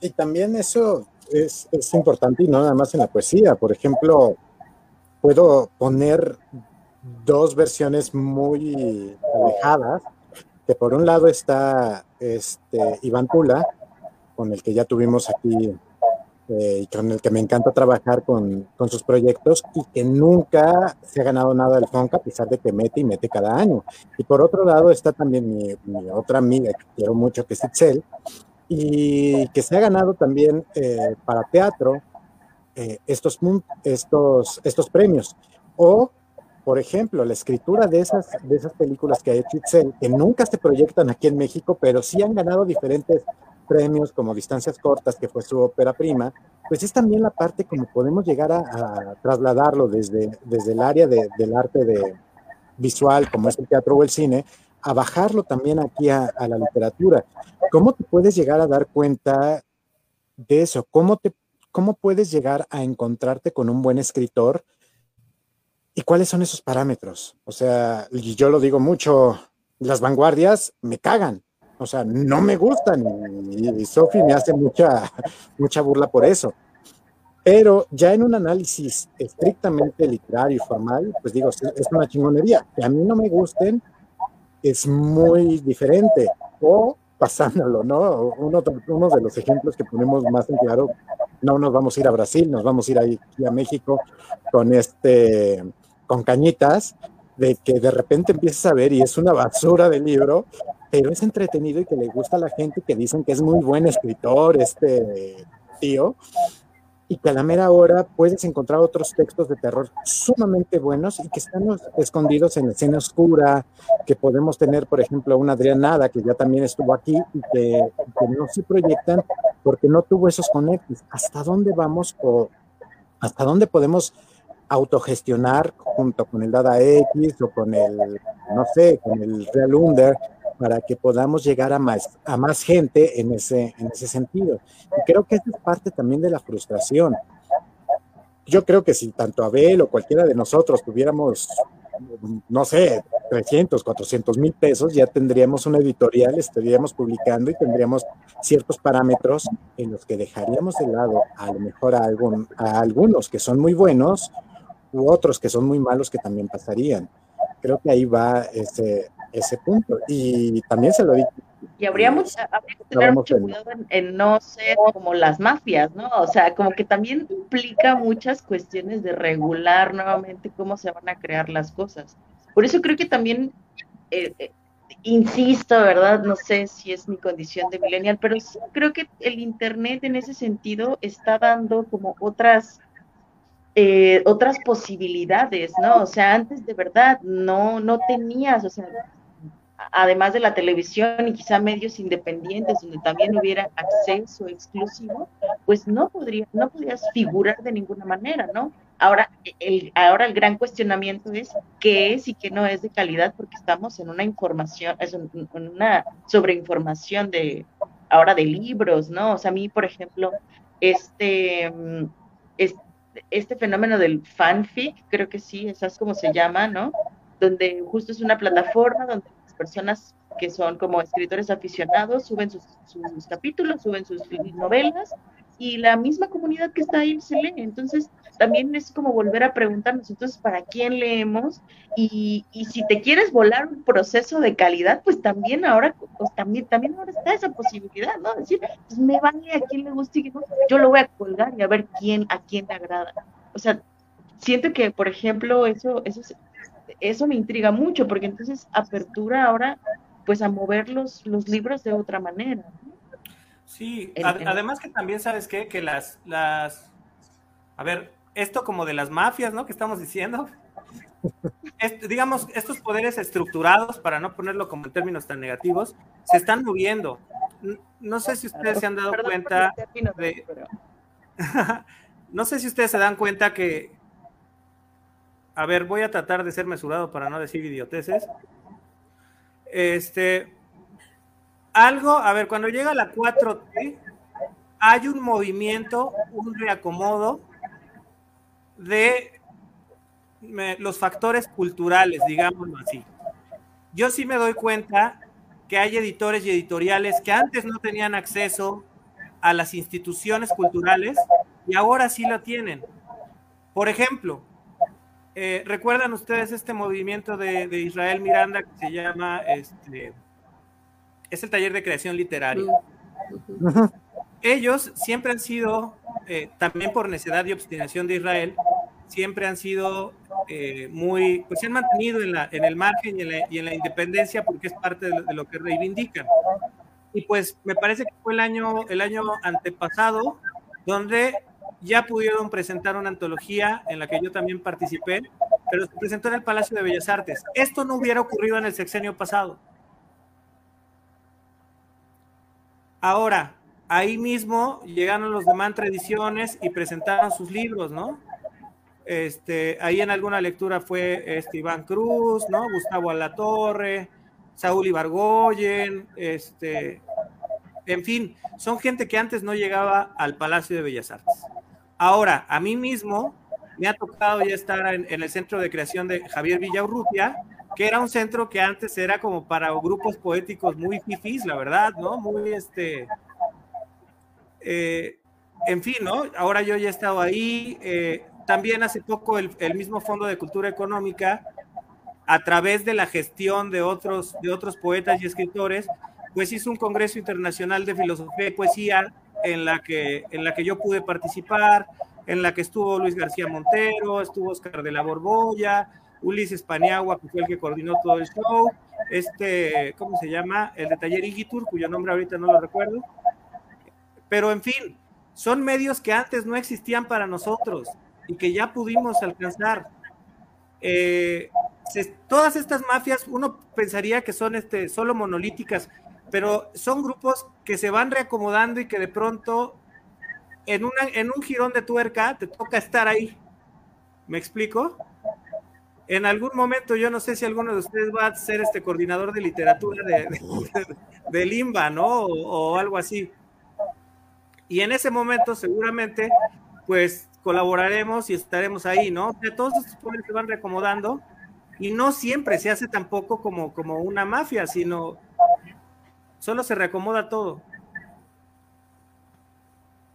Y también eso es, es, importante y no nada más en la poesía. Por ejemplo, puedo poner dos versiones muy alejadas, que por un lado está este, Iván Tula, con el que ya tuvimos aquí eh, con el que me encanta trabajar con, con, sus proyectos y que nunca se ha ganado nada del FONCA a pesar de que mete y mete cada año. Y por otro lado está también mi, otra amiga que quiero mucho, que es Itzel, y que se ha ganado también eh, para teatro eh, estos, estos, estos premios. O, por ejemplo, la escritura de esas, de esas películas que ha hecho Itzel, que nunca se proyectan aquí en México, pero sí han ganado diferentes premios como Distancias Cortas, que fue su ópera prima, pues es también la parte como podemos llegar a, trasladarlo desde, desde el área del arte de, visual, como es el teatro o el cine, a bajarlo también aquí a, la literatura. ¿Cómo te puedes llegar a dar cuenta de eso? ¿Cómo, te, ¿Cómo puedes llegar a encontrarte con un buen escritor? ¿Y cuáles son esos parámetros? O sea, yo lo digo mucho, las vanguardias me cagan o sea, no me gustan y, Sophie me hace mucha, mucha burla por eso. Pero ya en un análisis estrictamente literario y formal, pues digo, es una chingonería. Que a mí no me gusten es muy diferente. O pasándolo, ¿no? Uno, uno de los ejemplos que ponemos más en claro, no nos vamos a ir a Brasil, nos vamos a ir ahí a México con este, con cañitas, de que de repente empiezas a ver y es una basura de libro, pero es entretenido y que le gusta a la gente que dicen que es muy buen escritor este tío y que a la mera hora puedes encontrar otros textos de terror sumamente buenos y que están escondidos en escena oscura, que podemos tener, por ejemplo, una Adrianada que ya también estuvo aquí y que, que no se proyectan porque no tuvo esos conectes. ¿Hasta dónde vamos o hasta dónde podemos autogestionar junto con el Dada X o con el, no sé, con el Real Under, para que podamos llegar a más, a más gente en ese, en ese sentido. Y creo que esa es parte también de la frustración. Yo creo que si tanto Abel o cualquiera de nosotros tuviéramos, no sé, 300, 400 mil pesos, ya tendríamos una editorial, estaríamos publicando y tendríamos ciertos parámetros en los que dejaríamos de lado a lo mejor a, algún, a algunos que son muy buenos u otros que son muy malos que también pasarían. Creo que ahí va ese, ese punto. Y también se lo digo. Y habría, habría que tener mucho cuidado en, no ser como las mafias, ¿no? O sea, como que también implica muchas cuestiones de regular nuevamente cómo se van a crear las cosas. Por eso creo que también, eh, eh, insisto, ¿verdad? No sé si es mi condición de millennial, pero sí creo que el Internet en ese sentido está dando como otras eh, otras posibilidades, ¿no? O sea, antes de verdad no, no tenías, o sea, además de la televisión y quizá medios independientes donde también hubiera acceso exclusivo, pues no podría, no podrías figurar de ninguna manera, ¿no? Ahora el, ahora el gran cuestionamiento es qué es y qué no es de calidad, porque estamos en una información, es en una sobreinformación de ahora de libros, ¿no? O sea, a mí, por ejemplo, este, este este fenómeno del fanfic, creo que sí, esa es como se llama, ¿no? Donde justo es una plataforma donde personas que son como escritores aficionados suben sus, sus capítulos, suben sus novelas y la misma comunidad que está ahí se lee. Entonces, también es como volver a preguntarnos, entonces, ¿para quién leemos? Y, y si te quieres volar un proceso de calidad, pues también ahora, pues también, también ahora está esa posibilidad, ¿no? Decir, pues me vale a quién le guste y yo lo voy a colgar y a ver quién, a quién le agrada. O sea, siento que, por ejemplo, eso, eso, eso me intriga mucho, porque entonces apertura ahora, pues a mover los, los libros de otra manera. Sí, además que también sabes qué, que las, las, a ver, esto como de las mafias, ¿no? Que estamos diciendo. digamos, estos poderes estructurados, para no ponerlo como en términos tan negativos, se están moviendo. No sé si ustedes se han dado cuenta de... no sé si ustedes se dan cuenta que... A ver, voy a tratar de ser mesurado para no decir idioteces. Este... Algo, a ver, cuando llega la 4T, hay un movimiento, un reacomodo de los factores culturales, digámoslo así. Yo sí me doy cuenta que hay editores y editoriales que antes no tenían acceso a las instituciones culturales y ahora sí lo tienen. Por ejemplo, eh, ¿recuerdan ustedes este movimiento de, Israel Miranda que se llama, este, es el taller de creación literaria? Ellos siempre han sido, eh, también por necesidad y obstinación de Israel, siempre han sido eh, muy, pues se han mantenido en, la, en el margen y en, la, independencia porque es parte de, lo que reivindican. Y pues me parece que fue el año, el año antepasado donde ya pudieron presentar una antología en la que yo también participé, pero se presentó en el Palacio de Bellas Artes. Esto no hubiera ocurrido en el sexenio pasado. Ahora, ahí mismo llegaron los de Mantra Ediciones y presentaron sus libros, ¿no? Este, ahí en alguna lectura fue este, Iván Cruz, ¿no? Gustavo Alatorre, Saúl Ibargoyen, este, en fin, son gente que antes no llegaba al Palacio de Bellas Artes. Ahora, a mí mismo me ha tocado ya estar en, el centro de creación de Javier Villaurrutia, que era un centro que antes era como para grupos poéticos muy fifís, la verdad, ¿no? Muy este. Eh, en fin, ¿no? Ahora yo ya he estado ahí. Eh, también hace poco el, mismo Fondo de Cultura Económica, a través de la gestión de otros, de otros poetas y escritores, pues hizo un Congreso Internacional de Filosofía y Poesía en la que, en la que yo pude participar, en la que estuvo Luis García Montero, estuvo Oscar de la Borbolla, Ulises Paniagua, que fue el que coordinó todo el show, este, ¿cómo se llama? El de Taller Igitur, cuyo nombre ahorita no lo recuerdo. Pero en fin, son medios que antes no existían para nosotros y que ya pudimos alcanzar. Eh, todas estas mafias, uno pensaría que son este, solo monolíticas, pero son grupos que se van reacomodando y que de pronto en, una, en un jirón de tuerca te toca estar ahí. ¿Me explico? en algún momento, yo no sé si alguno de ustedes va a ser este coordinador de literatura de, de, Limba, ¿no? O, algo así. Y en ese momento, seguramente, pues colaboraremos y estaremos ahí, ¿no? O todos estos pueblos se van reacomodando y no siempre se hace tampoco como, como una mafia, sino solo se reacomoda todo.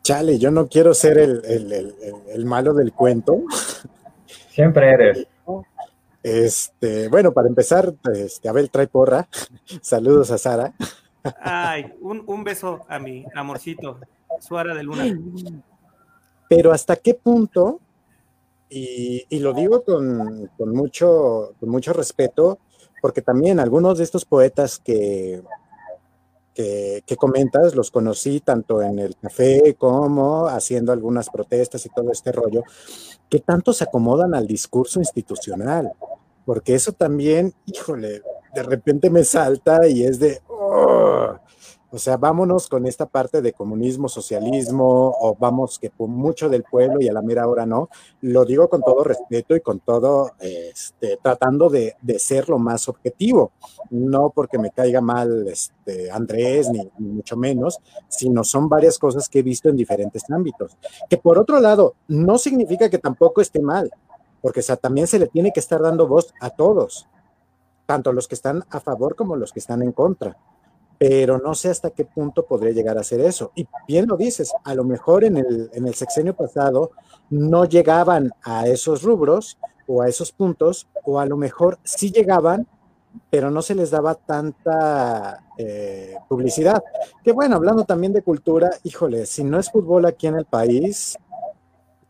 Chale, yo no quiero ser el, malo del cuento. Siempre eres. Este, bueno, para empezar, este, Abel trae porra. Saludos a Sara. Ay, un, beso a mi amorcito, Suara de Luna. Pero hasta qué punto, y, lo digo con, mucho, con mucho respeto, porque también algunos de estos poetas que, que, comentas, los conocí tanto en el café como haciendo algunas protestas y todo este rollo, que tanto se acomodan al discurso institucional, porque eso también, híjole, de repente me salta y es de, oh, o sea, vámonos con esta parte de comunismo, socialismo, o vamos que por mucho del pueblo y a la mera hora no. Lo digo con todo respeto y con todo, este, tratando de, ser lo más objetivo. No porque me caiga mal este, Andrés, ni, mucho menos, sino son varias cosas que he visto en diferentes ámbitos. Que por otro lado, no significa que tampoco esté mal, porque también se le tiene que estar dando voz a todos, tanto los que están a favor como los que están en contra pero no sé hasta qué punto podría llegar a hacer eso. Y bien lo dices, a lo mejor en el, en el sexenio pasado no llegaban a esos rubros o a esos puntos, o a lo mejor sí llegaban, pero no se les daba tanta eh, publicidad. Que bueno, hablando también de cultura, híjole, si no es fútbol aquí en el país,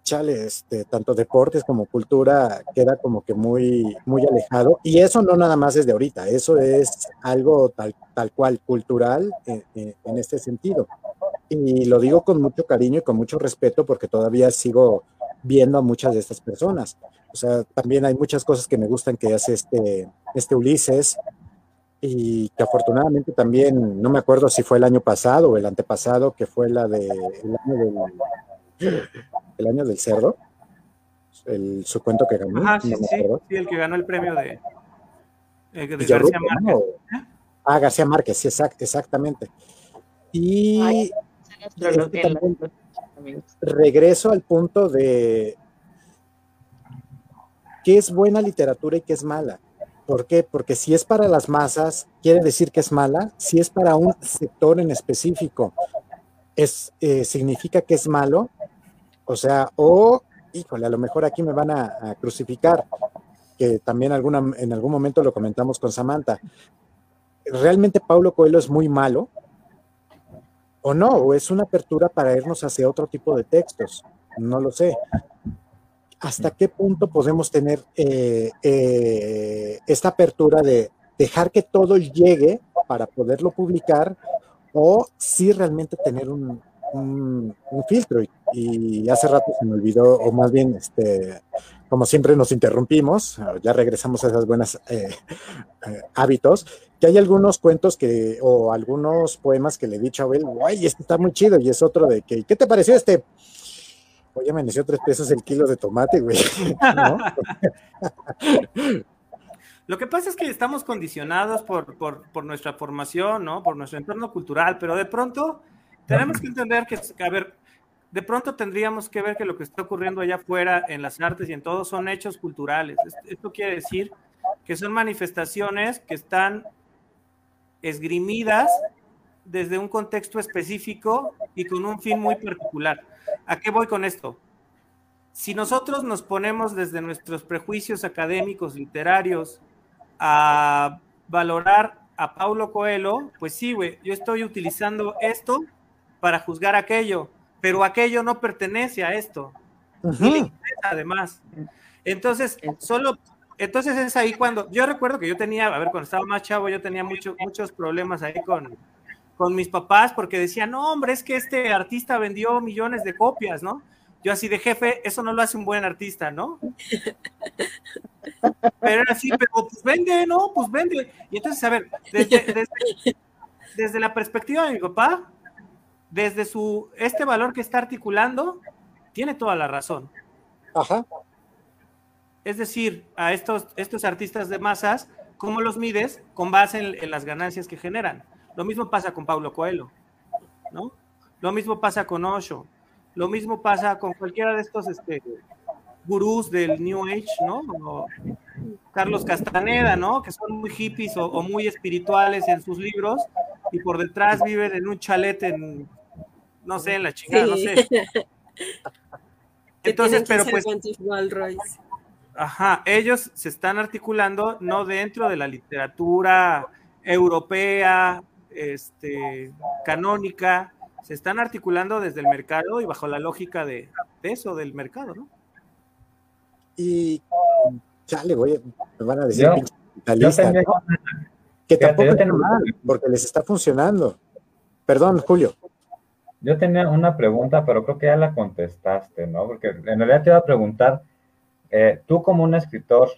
chale, este, tanto deportes como cultura queda como que muy, muy alejado. Y eso no nada más es de ahorita, eso es algo tal, tal cual cultural en, este sentido. Y lo digo con mucho cariño y con mucho respeto porque todavía sigo viendo a muchas de estas personas. O sea, también hay muchas cosas que me gustan que hace este, este Ulises y que afortunadamente también, no me acuerdo si fue el año pasado o el antepasado, que fue la de el año del el año del cerdo, el, su cuento que ganó. Ah, sí, sí, sí, el que ganó el premio de, eh, García Márquez. Ah, García Márquez, sí, exactamente. Y regreso al punto de qué es buena literatura y qué es mala. ¿Por qué? Porque si es para las masas, quiere decir que es mala. Si es para un sector en específico, es, eh, significa que es malo. O sea, o, híjole, a lo mejor aquí me van a, crucificar, que también alguna, en algún momento lo comentamos con Samantha. ¿Realmente Paulo Coelho es muy malo? ¿O no? ¿O es una apertura para irnos hacia otro tipo de textos? No lo sé. ¿Hasta qué punto podemos tener eh, eh, esta apertura de dejar que todo llegue para poderlo publicar o si realmente tener un, un, filtro y, hace rato se me olvidó, o más bien, este, como siempre nos interrumpimos, ya regresamos a esos buenos eh, eh, hábitos, que hay algunos cuentos que, o algunos poemas que le he dicho a Abel, guay, este está muy chido, y es otro de que, ¿qué te pareció este? Oye, me inició tres pesos el kilo de tomate, güey. Lo que pasa es que estamos condicionados por, por, por, nuestra formación, ¿no? Por nuestro entorno cultural, pero de pronto tenemos que entender que, a ver, de pronto tendríamos que ver que lo que está ocurriendo allá afuera en las artes y en todo son hechos culturales. Esto quiere decir que son manifestaciones que están esgrimidas desde un contexto específico y con un fin muy particular. ¿A qué voy con esto? Si nosotros nos ponemos desde nuestros prejuicios académicos, literarios, a valorar a Paulo Coelho, pues sí, güey, yo estoy utilizando esto para juzgar aquello, pero aquello no pertenece a esto. además. Entonces, solo, entonces es ahí cuando, yo recuerdo que yo tenía, a ver, cuando estaba más chavo, yo tenía mucho, muchos problemas ahí con, con mis papás porque decían, no, hombre, es que este artista vendió millones de copias, ¿no? Yo así de jefe, eso no lo hace un buen artista, ¿no? Pero era así, pero pues vende, ¿no? Pues vende. Y entonces, a ver, desde, desde la perspectiva de mi papá, desde su, este valor que está articulando, tiene toda la razón. Ajá. Es decir, a estos, estos artistas de masas, ¿cómo los mides? Con base en, las ganancias que generan. Lo mismo pasa con Paulo Coelho, ¿no? Lo mismo pasa con Osho. Lo mismo pasa con cualquiera de estos este, gurús del New Age, ¿no? Carlos Castaneda, ¿no? Que son muy hippies o, muy espirituales en sus libros y por detrás viven en un chalet en, no sé, en la chingada, no sé. Entonces, pero pues... Ajá, ellos se están articulando no dentro de la literatura europea, este, canónica, se están articulando desde el mercado y bajo la lógica de, eso, del mercado, ¿no? Y chale, voy, me van a decir que tampoco tengo mal, porque les está funcionando. Perdón, Julio. Yo tenía una pregunta, pero creo que ya la contestaste, ¿no? Porque en realidad te iba a preguntar, eh, tú como un escritor,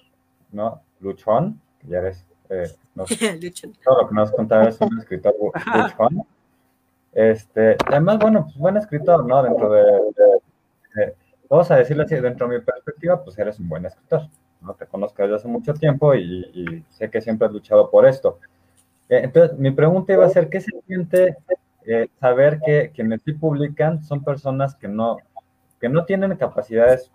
¿no? Luchón, que ya eres, eh, todo lo que nos contaba es un escritor luchón. Este, además, bueno, pues buen escritor, ¿no? Dentro de, vamos a decirlo así, dentro de mi perspectiva, pues eres un buen escritor, ¿no? Te conozco desde hace mucho tiempo y, sé que siempre has luchado por esto. Eh, entonces, mi pregunta iba a ser, ¿qué se siente eh, saber que quienes sí publican son personas que no, que no tienen capacidades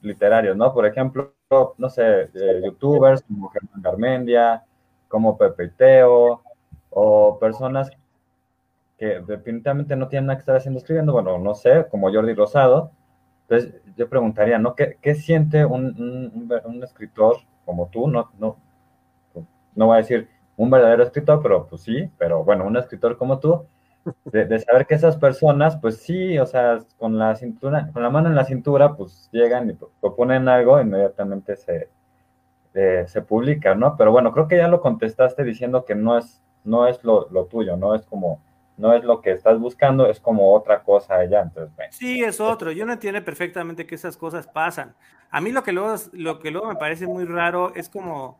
literarias, ¿no? Por ejemplo, no sé, eh, youtubers como Germán Garmendia, como Pepe Teo, o personas que definitivamente no tienen nada que estar haciendo escribiendo, bueno, no sé, como Jordi Rosado. Entonces, yo preguntaría, ¿no? ¿Qué, qué siente un, un, escritor como tú? No, no, no voy a decir un verdadero escritor, pero pues sí, pero bueno, un escritor como tú, de, saber que esas personas, pues sí, o sea, con la cintura, con la mano en la cintura, pues llegan y proponen algo, inmediatamente se, eh, se publica, ¿no? Pero bueno, creo que ya lo contestaste diciendo que no es, no es lo, tuyo, ¿no? Es como, no es lo que estás buscando, es como otra cosa allá, entonces, Sí, es otro, yo no entiendo perfectamente que esas cosas pasan. A mí lo que luego, lo que luego me parece muy raro es como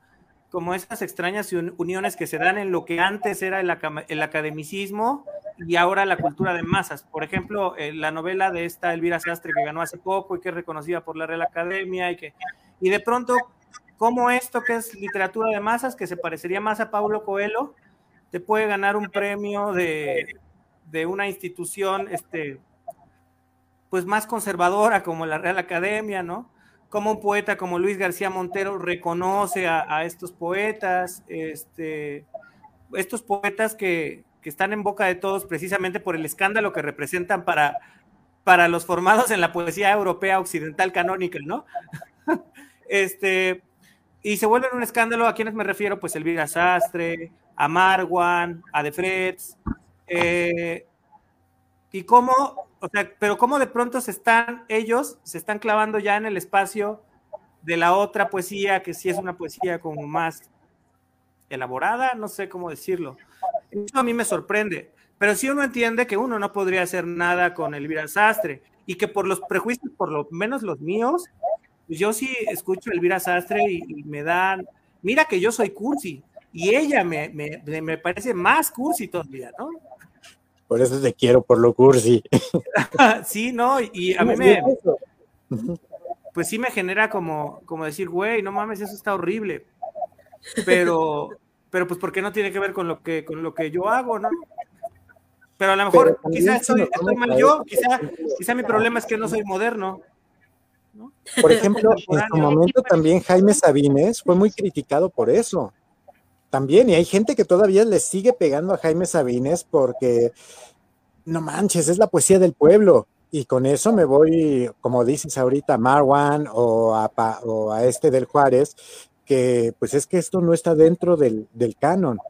como esas extrañas uniones que se dan en lo que antes era el, academicismo y ahora la cultura de masas. Por ejemplo, eh, la novela de esta Elvira Sastre que ganó hace poco y que es reconocida por la Real Academia y que y de pronto como esto que es literatura de masas que se parecería más a Paulo Coelho te puede ganar un premio de, de una institución este pues más conservadora como la Real Academia, ¿no? Como un poeta como Luis García Montero reconoce a, estos poetas, este, estos poetas que, están en boca de todos precisamente por el escándalo que representan para, para los formados en la poesía europea occidental canónica, ¿no? este, y se vuelven un escándalo, ¿a quienes me refiero? Pues Elvira Sastre, a Marwan, a De Freds, eh, y cómo o sea, pero cómo de pronto se están, ellos se están clavando ya en el espacio de la otra poesía, que sí es una poesía como más elaborada, no sé cómo decirlo. Eso a mí me sorprende. Pero si uno entiende que uno no podría hacer nada con Elvira Sastre y que por los prejuicios, por lo menos los míos, pues yo sí escucho a Elvira Sastre y, me dan, mira que yo soy cursi y ella me, me, me parece más cursi todavía, ¿no? Por eso te quiero, por lo cursi. sí, no, y a mí me. Pues sí me genera como, como decir, güey, no mames, eso está horrible. Pero, pero pues, ¿por qué no tiene que ver con lo que, con lo que yo hago, no? Pero a lo mejor, quizás estoy, mal yo, quizá, quizá mi problema es que no soy moderno. Por ejemplo, en su momento también Jaime Sabines fue muy criticado por eso también, y hay gente que todavía le sigue pegando a Jaime Sabines porque, no manches, es la poesía del pueblo. Y con eso me voy, como dices ahorita, a Marwan o a, o a este del Juárez, que pues es que esto no está dentro del, del canon.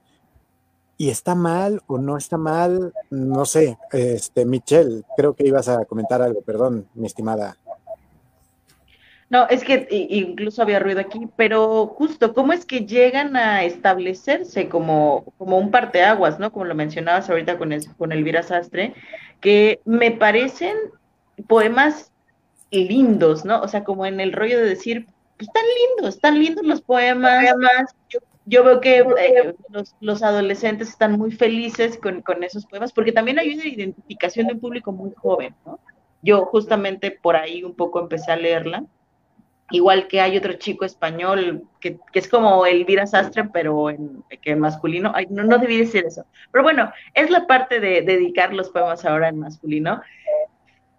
Y está mal o no está mal, no sé. Este, Michelle, creo que ibas a comentar algo, perdón, mi estimada no, es que incluso había ruido aquí, pero justo, ¿cómo es que llegan a establecerse como, como un parteaguas, ¿no? Como lo mencionabas ahorita con, el, con Elvira Sastre, que me parecen poemas lindos, ¿no? O sea, como en el rollo de decir, pues están lindos, están lindos los poemas. Además, yo, veo que eh, los, adolescentes están muy felices con, con esos poemas, porque también hay una identificación de un público muy joven, ¿no? Yo justamente por ahí un poco empecé a leerla igual que hay otro chico español que, es como Elvira Sastre, pero en, que en masculino, no, no debí decir eso, pero bueno, es la parte de dedicar los poemas ahora en masculino.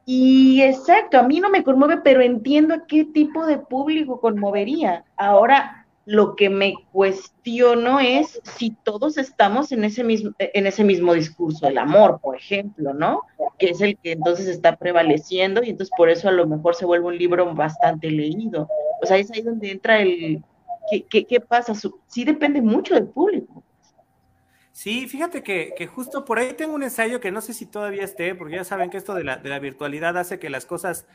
Y exacto, a mí no me conmueve, pero entiendo a qué tipo de público conmovería. Ahora, lo que me cuestiono es si todos estamos en ese mismo, en ese mismo discurso, el amor, por ejemplo, ¿no? Que es el que entonces está prevaleciendo y entonces por eso a lo mejor se vuelve un libro bastante leído. O sea, es ahí donde entra el, ¿qué, pasa? Sí depende mucho del público. Sí, fíjate que, que, justo por ahí tengo un ensayo que no sé si todavía esté, porque ya saben que esto de la, de la virtualidad hace que las cosas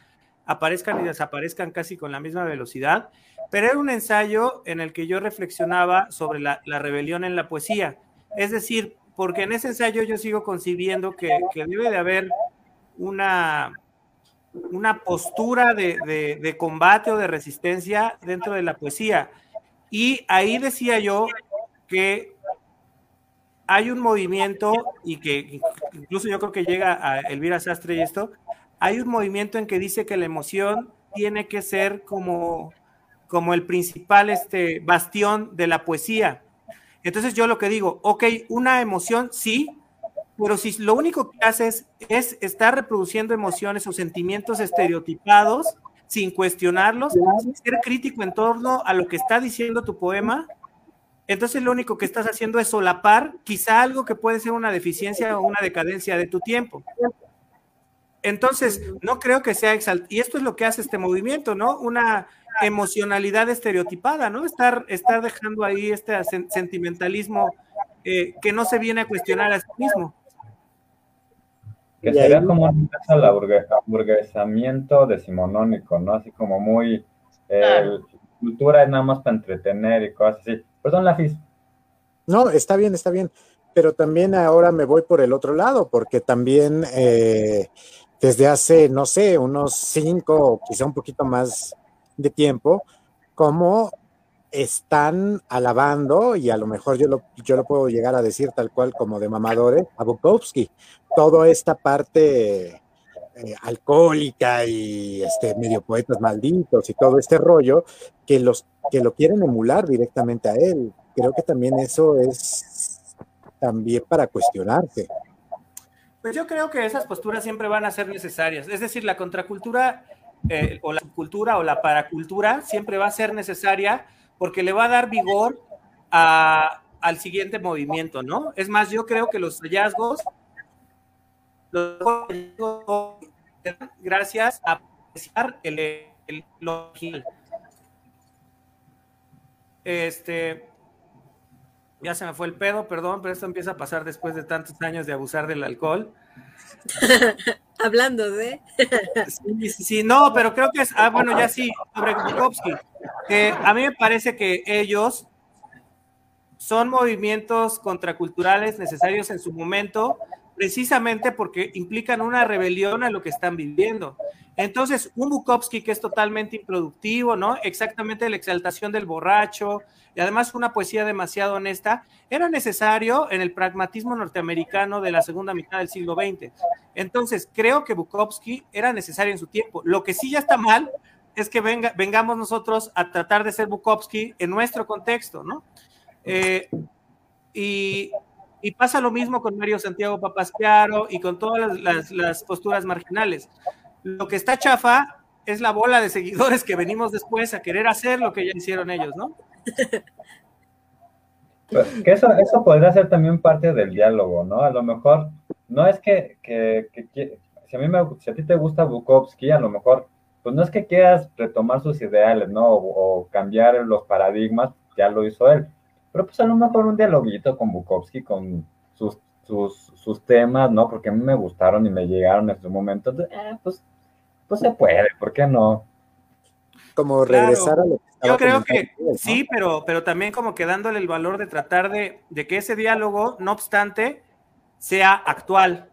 aparezcan y desaparezcan casi con la misma velocidad, pero era un ensayo en el que yo reflexionaba sobre la, rebelión en la poesía. Es decir, porque en ese ensayo yo sigo concibiendo que, debe de haber una, una postura de, de, combate o de resistencia dentro de la poesía. Y ahí decía yo que hay un movimiento y que incluso yo creo que llega a Elvira Sastre y esto, hay un movimiento en que dice que la emoción tiene que ser como, como el principal este, bastión de la poesía. Entonces yo lo que digo, ok, una emoción sí, pero si lo único que haces es estar reproduciendo emociones o sentimientos estereotipados sin cuestionarlos, sin ser crítico en torno a lo que está diciendo tu poema, entonces lo único que estás haciendo es solapar quizá algo que puede ser una deficiencia o una decadencia de tu tiempo. Entonces, no creo que sea exaltado. Y esto es lo que hace este movimiento, ¿no? Una emocionalidad estereotipada, ¿no? Estar, estar dejando ahí este sentimentalismo eh, que no se viene a cuestionar a sí mismo. Que sería como un aburguesamiento decimonónico, ¿no? Así como muy. Eh, cultura es nada más para entretener y cosas así. Perdón, Lafis. No, está bien, está bien. Pero también ahora me voy por el otro lado, porque también. Eh, desde hace, no sé, unos cinco o quizá un poquito más de tiempo, cómo están alabando, y a lo mejor yo lo, yo lo puedo llegar a decir tal cual como de mamadores, a Bukowski. Toda esta parte eh, alcohólica y este medio poetas malditos y todo este rollo, que, los, que lo quieren emular directamente a él. Creo que también eso es también para cuestionarse. Pues yo creo que esas posturas siempre van a ser necesarias. Es decir, la contracultura eh, o la subcultura o la paracultura siempre va a ser necesaria porque le va a dar vigor al siguiente movimiento, ¿no? Es más, yo creo que los hallazgos, los gracias a apreciar el, el, Este, ya se me fue el pedo, perdón, pero esto empieza a pasar después de tantos años de abusar del alcohol. Hablando de. sí, sí, sí, no, pero creo que es. Ah, bueno, ya sí, sobre Bukowski. a mí me parece que ellos son movimientos contraculturales necesarios en su momento, precisamente porque implican una rebelión a lo que están viviendo. Entonces, un Bukowski que es totalmente improductivo, ¿no? Exactamente la exaltación del borracho, y además una poesía demasiado honesta, era necesario en el pragmatismo norteamericano de la segunda mitad del siglo XX. Entonces, creo que Bukowski era necesario en su tiempo. Lo que sí ya está mal es que venga, vengamos nosotros a tratar de ser Bukowski en nuestro contexto, ¿no? Eh, y, pasa lo mismo con Mario Santiago Papasquiaro y con todas las posturas marginales. Lo que está chafa es la bola de seguidores que venimos después a querer hacer lo que ya hicieron ellos, ¿no? Pues, que eso, eso podría ser también parte del diálogo, ¿no? A lo mejor, no es que, si, a mí me, si a ti te gusta Bukowski, a lo mejor, pues no es que quieras retomar sus ideales, ¿no? O, cambiar los paradigmas, ya lo hizo él. Pero pues a lo mejor un dialoguito con Bukowski, con sus, sus, temas, ¿no? Porque a mí me gustaron y me llegaron en su momento, eh, pues, pues se puede, ¿por qué no? Como regresar a lo que yo creo que sí, pero, pero también como que dándole el valor de tratar de, que ese diálogo, no obstante, sea actual.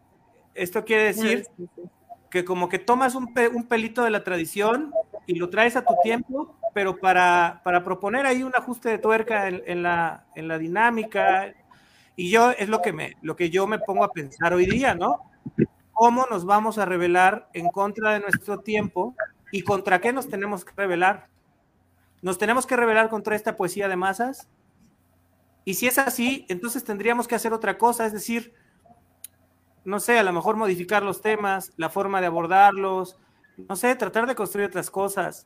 Esto quiere decir que como que tomas un, pelito de la tradición y lo traes a tu tiempo, pero para, proponer ahí un ajuste de tuerca en, la, en la dinámica. Y yo es lo que, me, lo que yo me pongo a pensar hoy día, ¿no? ¿Cómo nos vamos a revelar en contra de nuestro tiempo y contra qué nos tenemos que revelar? ¿Nos tenemos que rebelar contra esta poesía de masas? Y si es así, entonces tendríamos que hacer otra cosa, es decir, no sé, a lo mejor modificar los temas, la forma de abordarlos, no sé, tratar de construir otras cosas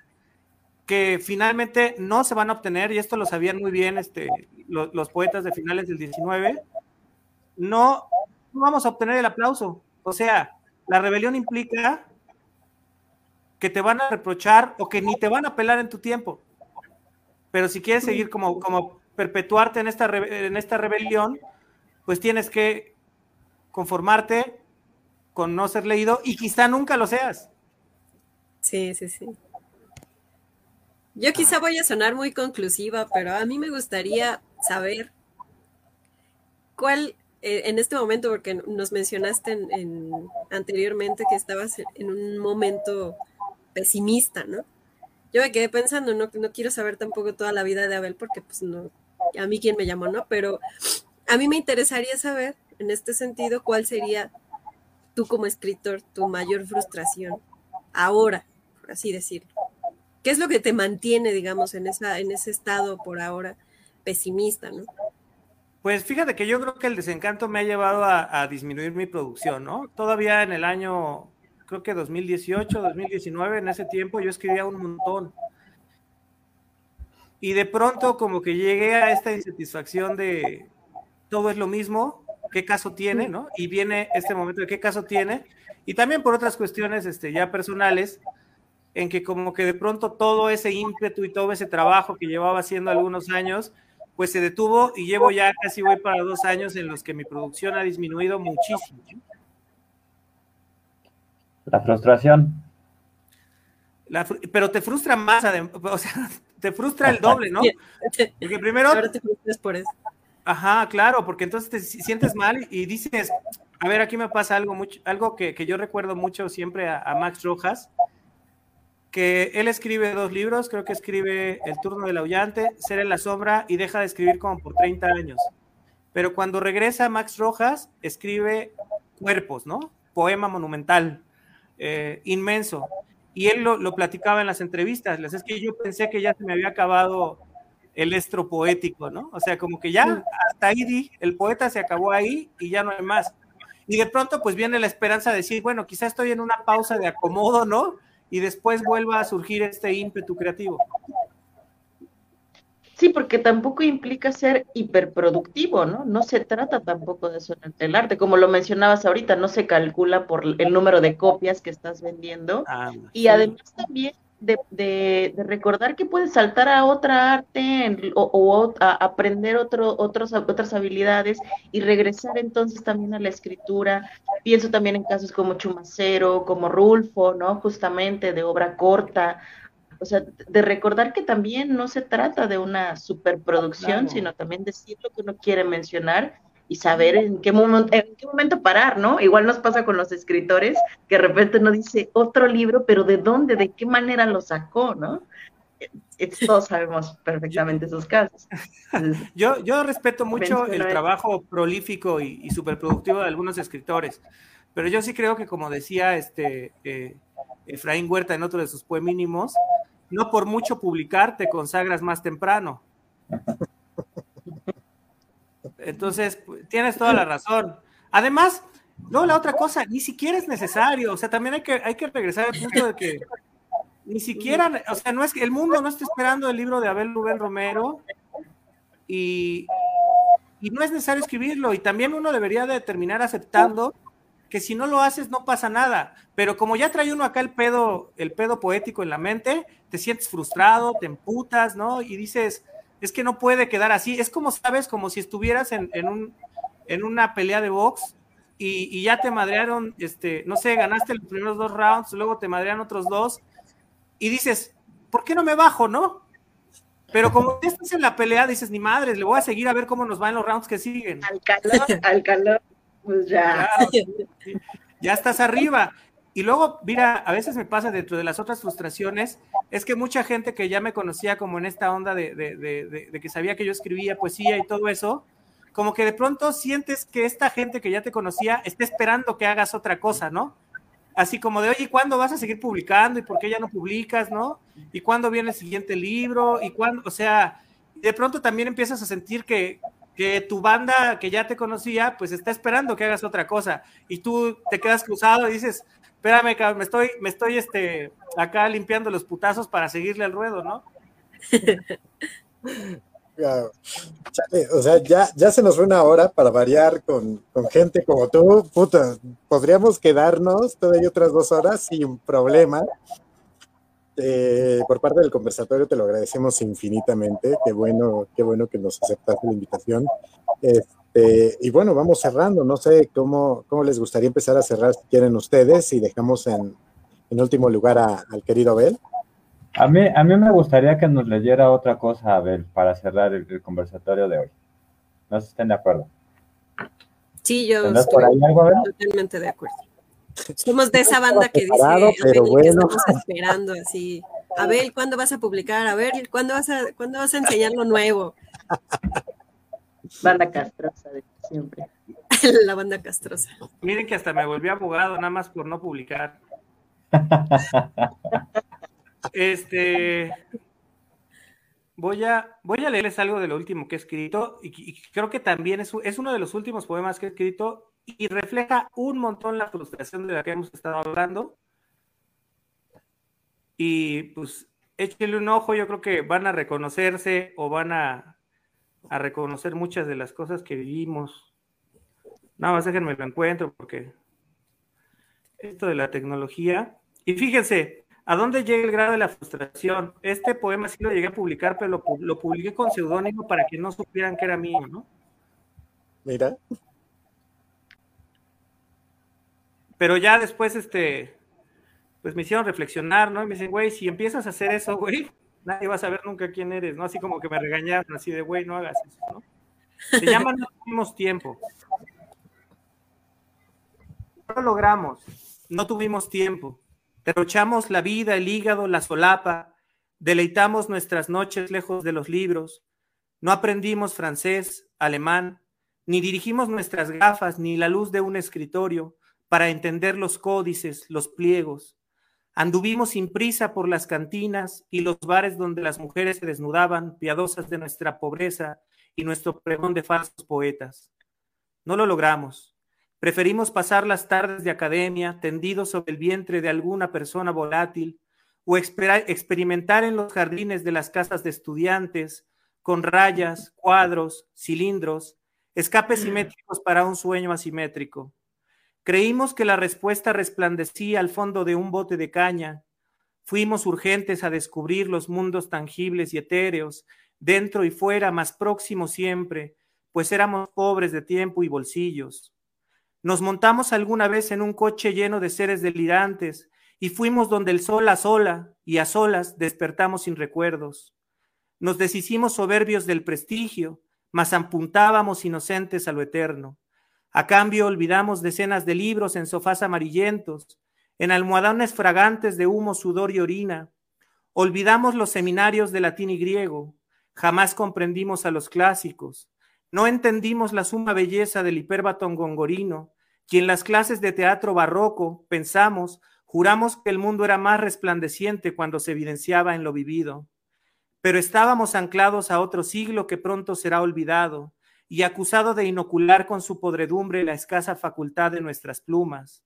que finalmente no se van a obtener, y esto lo sabían muy bien este, los, poetas de finales del 19, no, no vamos a obtener el aplauso. O sea, la rebelión implica que te van a reprochar o que ni te van a apelar en tu tiempo. Pero si quieres seguir como, como perpetuarte en esta, en esta rebelión, pues tienes que conformarte con no ser leído y quizá nunca lo seas. Sí, sí, sí. Yo quizá voy a sonar muy conclusiva, pero a mí me gustaría saber cuál, eh, en este momento, porque nos mencionaste en, anteriormente que estabas en un momento pesimista, ¿no? Yo me quedé pensando, no, no quiero saber tampoco toda la vida de Abel, porque pues no, a mí quien me llamó, ¿no? Pero a mí me interesaría saber, en este sentido, cuál sería tú como escritor, tu mayor frustración ahora, por así decirlo. ¿Qué es lo que te mantiene, digamos, en, esa, en ese estado por ahora pesimista, ¿no? Pues fíjate que yo creo que el desencanto me ha llevado a, disminuir mi producción, ¿no? Todavía en el año, creo que 2018, 2019, en ese tiempo yo escribía un montón. Y de pronto como que llegué a esta insatisfacción de todo es lo mismo, ¿qué caso tiene, no? Y viene este momento de qué caso tiene. Y también por otras cuestiones este, ya personales, en que como que de pronto todo ese ímpetu y todo ese trabajo que llevaba haciendo algunos años, pues se detuvo y llevo ya casi voy para dos años en los que mi producción ha disminuido muchísimo. La frustración. pero te frustra más, o sea, te frustra el doble, ¿no? Porque primero... Ahora te frustras por eso. Ajá, claro, porque entonces te sientes mal y dices, a ver, aquí me pasa algo, mucho, algo que, yo recuerdo mucho siempre a Max Rojas, que él escribe dos libros, creo que escribe El turno del aullante, Ser en la sombra y deja de escribir como por 30 años. Pero cuando regresa Max Rojas, escribe Cuerpos, ¿no? Poema monumental, eh, inmenso. Y él lo, platicaba en las entrevistas. Es que yo pensé que ya se me había acabado el estro poético, ¿no? O sea, como que ya hasta ahí el poeta se acabó ahí y ya no hay más. Y de pronto, pues viene la esperanza de decir, bueno, quizá estoy en una pausa de acomodo, ¿no? Y después vuelva a surgir este ímpetu creativo. Sí, porque tampoco implica ser hiperproductivo, ¿no? No se trata tampoco de eso en el arte. Como lo mencionabas ahorita, no se calcula por el número de copias que estás vendiendo. Ah, y además también de, recordar que puedes saltar a otra arte o, a aprender otro, otros, otras habilidades y regresar entonces también a la escritura. Pienso también en casos como Chumacero, como Rulfo, ¿no? Justamente de obra corta. O sea, de recordar que también no se trata de una superproducción, sino también decir lo que uno quiere mencionar y saber en qué, momento, en qué momento parar, ¿no? Igual nos pasa con los escritores, que de repente uno dice otro libro, pero ¿de dónde? ¿De qué manera lo sacó, no? Todos sabemos perfectamente esos casos. yo, yo respeto mucho el trabajo prolífico y, y superproductivo de algunos escritores, pero yo sí creo que, como decía este eh, Efraín Huerta en otro de sus poemínimos, no por mucho publicar te consagras más temprano. Entonces, tienes toda la razón. Además, no, la otra cosa, ni siquiera es necesario. O sea, también hay que, hay que regresar al punto de que ni siquiera, o sea, no es que el mundo no está esperando el libro de Abel Rubén Romero y, y no es necesario escribirlo. Y también uno debería de terminar aceptando que si no lo haces no pasa nada. Pero como ya trae uno acá el pedo, el pedo poético en la mente, te sientes frustrado, te emputas, ¿no? Y dices, es que no puede quedar así. Es como, sabes, como si estuvieras en, un, en una pelea de box y, ya te madrearon, este, no sé, ganaste los primeros dos rounds, luego te madrean otros dos y dices, ¿por qué no me bajo, no? Pero como ya estás en la pelea, dices, ni madres, le voy a seguir a ver cómo nos va en los rounds que siguen. Al calor, al calor, pues ya. ya estás arriba. Y luego, mira, a veces me pasa dentro de las otras frustraciones, es que mucha gente que ya me conocía como en esta onda de, que sabía que yo escribía poesía y todo eso, como que de pronto sientes que esta gente que ya te conocía está esperando que hagas otra cosa, ¿no? así como de, oye, ¿cuándo vas a seguir publicando? ¿Y por qué ya no publicas, no? ¿Y cuándo viene el siguiente libro? ¿Y cuándo? O sea, de pronto también empiezas a sentir que, que tu banda que ya te conocía, pues está esperando que hagas otra cosa. Y tú te quedas cruzado y dices, espérame, me estoy, me estoy este, acá limpiando los putazos para seguirle al ruedo, ¿no? o sea, ya, ya se nos fue una hora para variar con, gente como tú. Puta, podríamos quedarnos todavía otras dos horas sin problema. Eh, por parte del conversatorio te lo agradecemos infinitamente. Qué bueno, qué bueno que nos aceptaste la invitación. Este, y bueno, vamos cerrando. No sé cómo, cómo les gustaría empezar a cerrar si quieren ustedes y dejamos en, en último lugar al querido Abel. A mí, a mí me gustaría que nos leyera otra cosa, Abel, para cerrar el, conversatorio de hoy. No sé si estén de acuerdo. Sí, yo estoy totalmente de acuerdo. Somos de esa banda que dice Abel, que estamos esperando así. Abel, ¿cuándo vas a publicar? A ver, ¿cuándo vas a, ¿cuándo vas a enseñar lo nuevo? Banda castrosa de siempre. La banda castrosa. Miren que hasta me volví abogado nada más por no publicar. Este. Voy a, voy a leerles algo de lo último que he escrito y, creo que también es, es, uno de los últimos poemas que he escrito y refleja un montón la frustración de la que hemos estado hablando. Y pues échenle un ojo, yo creo que van a reconocerse o van a, a reconocer muchas de las cosas que vivimos. Nada más déjenme lo encuentro porque esto de la tecnología. Y fíjense, ¿A dónde llega el grado de la frustración? Este poema sí lo llegué a publicar, pero lo, publiqué con seudónimo para que no supieran que era mío, ¿no? Mira. Pero ya después, este, pues me hicieron reflexionar, ¿no? Y me dicen, güey, si empiezas a hacer eso, güey, nadie va a saber nunca quién eres, ¿no? Así como que me regañaron, así de, güey, no hagas eso, ¿no? Se llama No tuvimos tiempo. No lo logramos, no tuvimos tiempo. Derrochamos la vida, el hígado, la solapa, deleitamos nuestras noches lejos de los libros, no aprendimos francés, alemán, ni dirigimos nuestras gafas ni la luz de un escritorio para entender los códices, los pliegos. Anduvimos sin prisa por las cantinas y los bares donde las mujeres se desnudaban, piadosas de nuestra pobreza y nuestro pregón de falsos poetas. No lo logramos. Preferimos pasar las tardes de academia tendidos sobre el vientre de alguna persona volátil o experimentar en los jardines de las casas de estudiantes con rayas, cuadros, cilindros, escapes simétricos para un sueño asimétrico. Creímos que la respuesta resplandecía al fondo de un bote de caña. Fuimos urgentes a descubrir los mundos tangibles y etéreos, dentro y fuera, más próximos siempre, pues éramos pobres de tiempo y bolsillos. Nos montamos alguna vez en un coche lleno de seres delirantes y fuimos donde el sol a sola y a solas despertamos sin recuerdos. Nos deshicimos soberbios del prestigio, mas apuntábamos inocentes a lo eterno. A cambio olvidamos decenas de libros en sofás amarillentos, en almohadones fragantes de humo, sudor y orina. Olvidamos los seminarios de latín y griego. Jamás comprendimos a los clásicos. No entendimos la suma belleza del hiperbatón gongorino, y en las clases de teatro barroco pensamos, juramos que el mundo era más resplandeciente cuando se evidenciaba en lo vivido. Pero estábamos anclados a otro siglo que pronto será olvidado y acusado de inocular con su podredumbre la escasa facultad de nuestras plumas.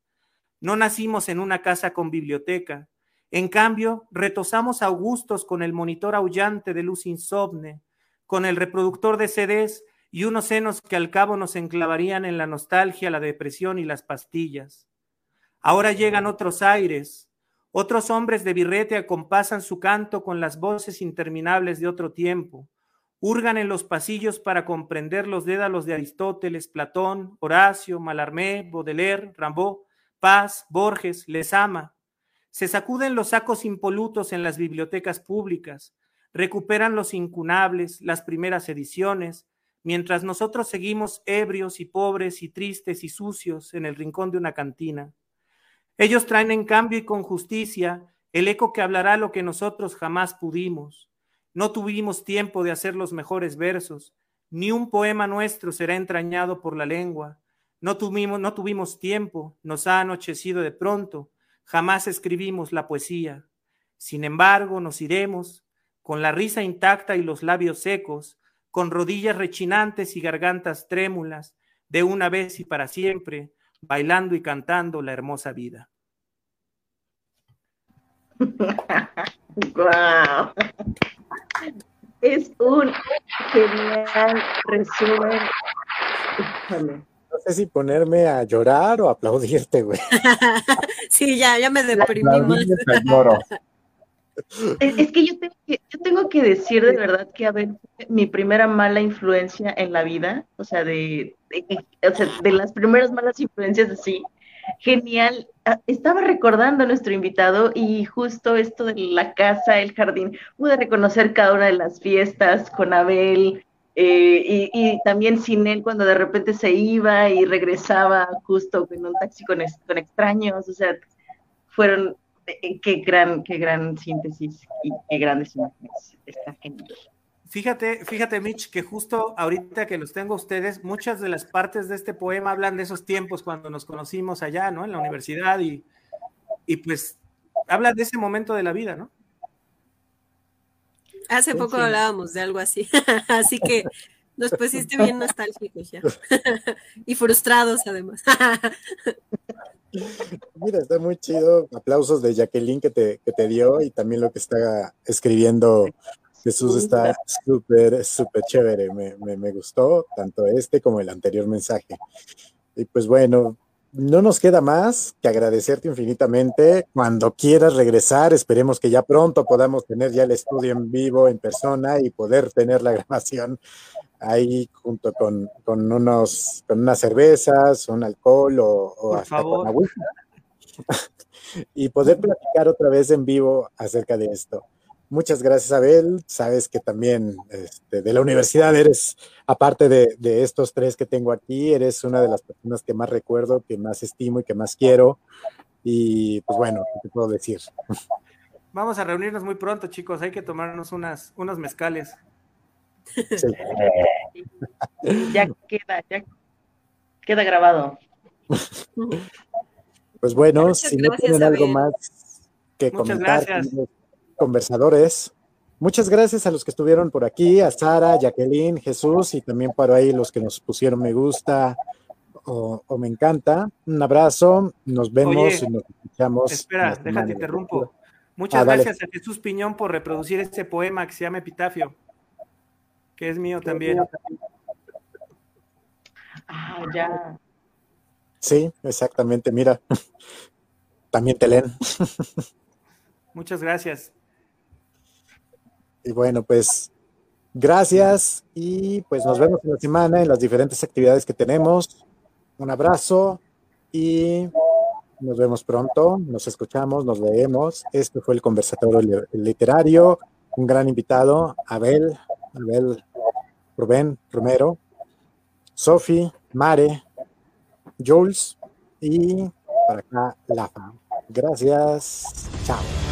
No nacimos en una casa con biblioteca, en cambio, retosamos augustos con el monitor aullante de luz insomne, con el reproductor de CDs y unos senos que al cabo nos enclavarían en la nostalgia, la depresión y las pastillas. Ahora llegan otros aires, otros hombres de birrete acompasan su canto con las voces interminables de otro tiempo, hurgan en los pasillos para comprender los dédalos de Aristóteles, Platón, Horacio, Malarmé, Baudelaire, Rimbaud, Paz, Borges, les ama. Se sacuden los sacos impolutos en las bibliotecas públicas, recuperan los incunables, las primeras ediciones, mientras nosotros seguimos ebrios y pobres y tristes y sucios en el rincón de una cantina. Ellos traen en cambio y con justicia el eco que hablará lo que nosotros jamás pudimos. No tuvimos tiempo de hacer los mejores versos, ni un poema nuestro será entrañado por la lengua. No tuvimos, no tuvimos tiempo, nos ha anochecido de pronto, jamás escribimos la poesía. Sin embargo, nos iremos, con la risa intacta y los labios secos, con rodillas rechinantes y gargantas trémulas, de una vez y para siempre, bailando y cantando la hermosa vida. ¡Guau! Es un genial resumen. No sé si ponerme a llorar o aplaudirte, güey. sí, ya, ya me deprimí más. Es, que yo, tengo que yo tengo que decir de verdad que, a ver, mi primera mala influencia en la vida, o sea, de, o sea, de las primeras malas influencias así, genial. Ah, estaba recordando a nuestro invitado y justo esto de la casa, el jardín, pude reconocer cada una de las fiestas con Abel eh, y, también sin él cuando de repente se iba y regresaba justo en un taxi con, con extraños, o sea, fueron, eh, qué gran, qué gran síntesis y qué grandes imágenes. Está genial. Fíjate, fíjate, Mitch, que justo ahorita que los tengo ustedes, muchas de las partes de este poema hablan de esos tiempos cuando nos conocimos allá, ¿no? En la universidad y, y pues habla de ese momento de la vida, ¿no? Hace poco hablábamos de algo así, así que nos pusiste bien nostálgicos ya. y frustrados además. Mira, está muy chido. Aplausos de Jacqueline que te, que te dio y también lo que está escribiendo Jesús está súper, súper chévere. Me, me, gustó tanto este como el anterior mensaje. Y pues bueno, no nos queda más que agradecerte infinitamente. Cuando quieras regresar, esperemos que ya pronto podamos tener ya el estudio en vivo, en persona y poder tener la grabación ahí junto con, con unos, con unas cervezas, un alcohol o, hasta con agua. y poder platicar otra vez en vivo acerca de esto. Muchas gracias, Abel. Sabes que también este, de la universidad eres, aparte de, estos tres que tengo aquí, eres una de las personas que más recuerdo, que más estimo y que más quiero. Y pues bueno, ¿qué te puedo decir? Vamos a reunirnos muy pronto, chicos. Hay que tomarnos unas, unos mezcales. ya queda, ya queda grabado. Pues bueno, si no tienen algo más que Muchas comentar, gracias conversadores. Muchas gracias a los que estuvieron por aquí, a Sara, Jacqueline, Jesús y también para ahí los que nos pusieron me gusta o, me encanta. Un abrazo, nos vemos y nos escuchamos. Espera, déjate, interrumpo. Muchas ah, gracias a Jesús Piñón por reproducir este poema que se llama Epitafio, que es mío también. Ah, ya. Sí, exactamente, mira. También te leen. Muchas gracias. Y bueno, pues gracias y pues nos vemos en la semana en las diferentes actividades que tenemos. Un abrazo y nos vemos pronto, nos escuchamos, nos leemos. Este fue el conversatorio literario, un gran invitado, Abel, Abel Rubén Romero, Sofi, Mare, Jules y para acá Lafa. Gracias, chao.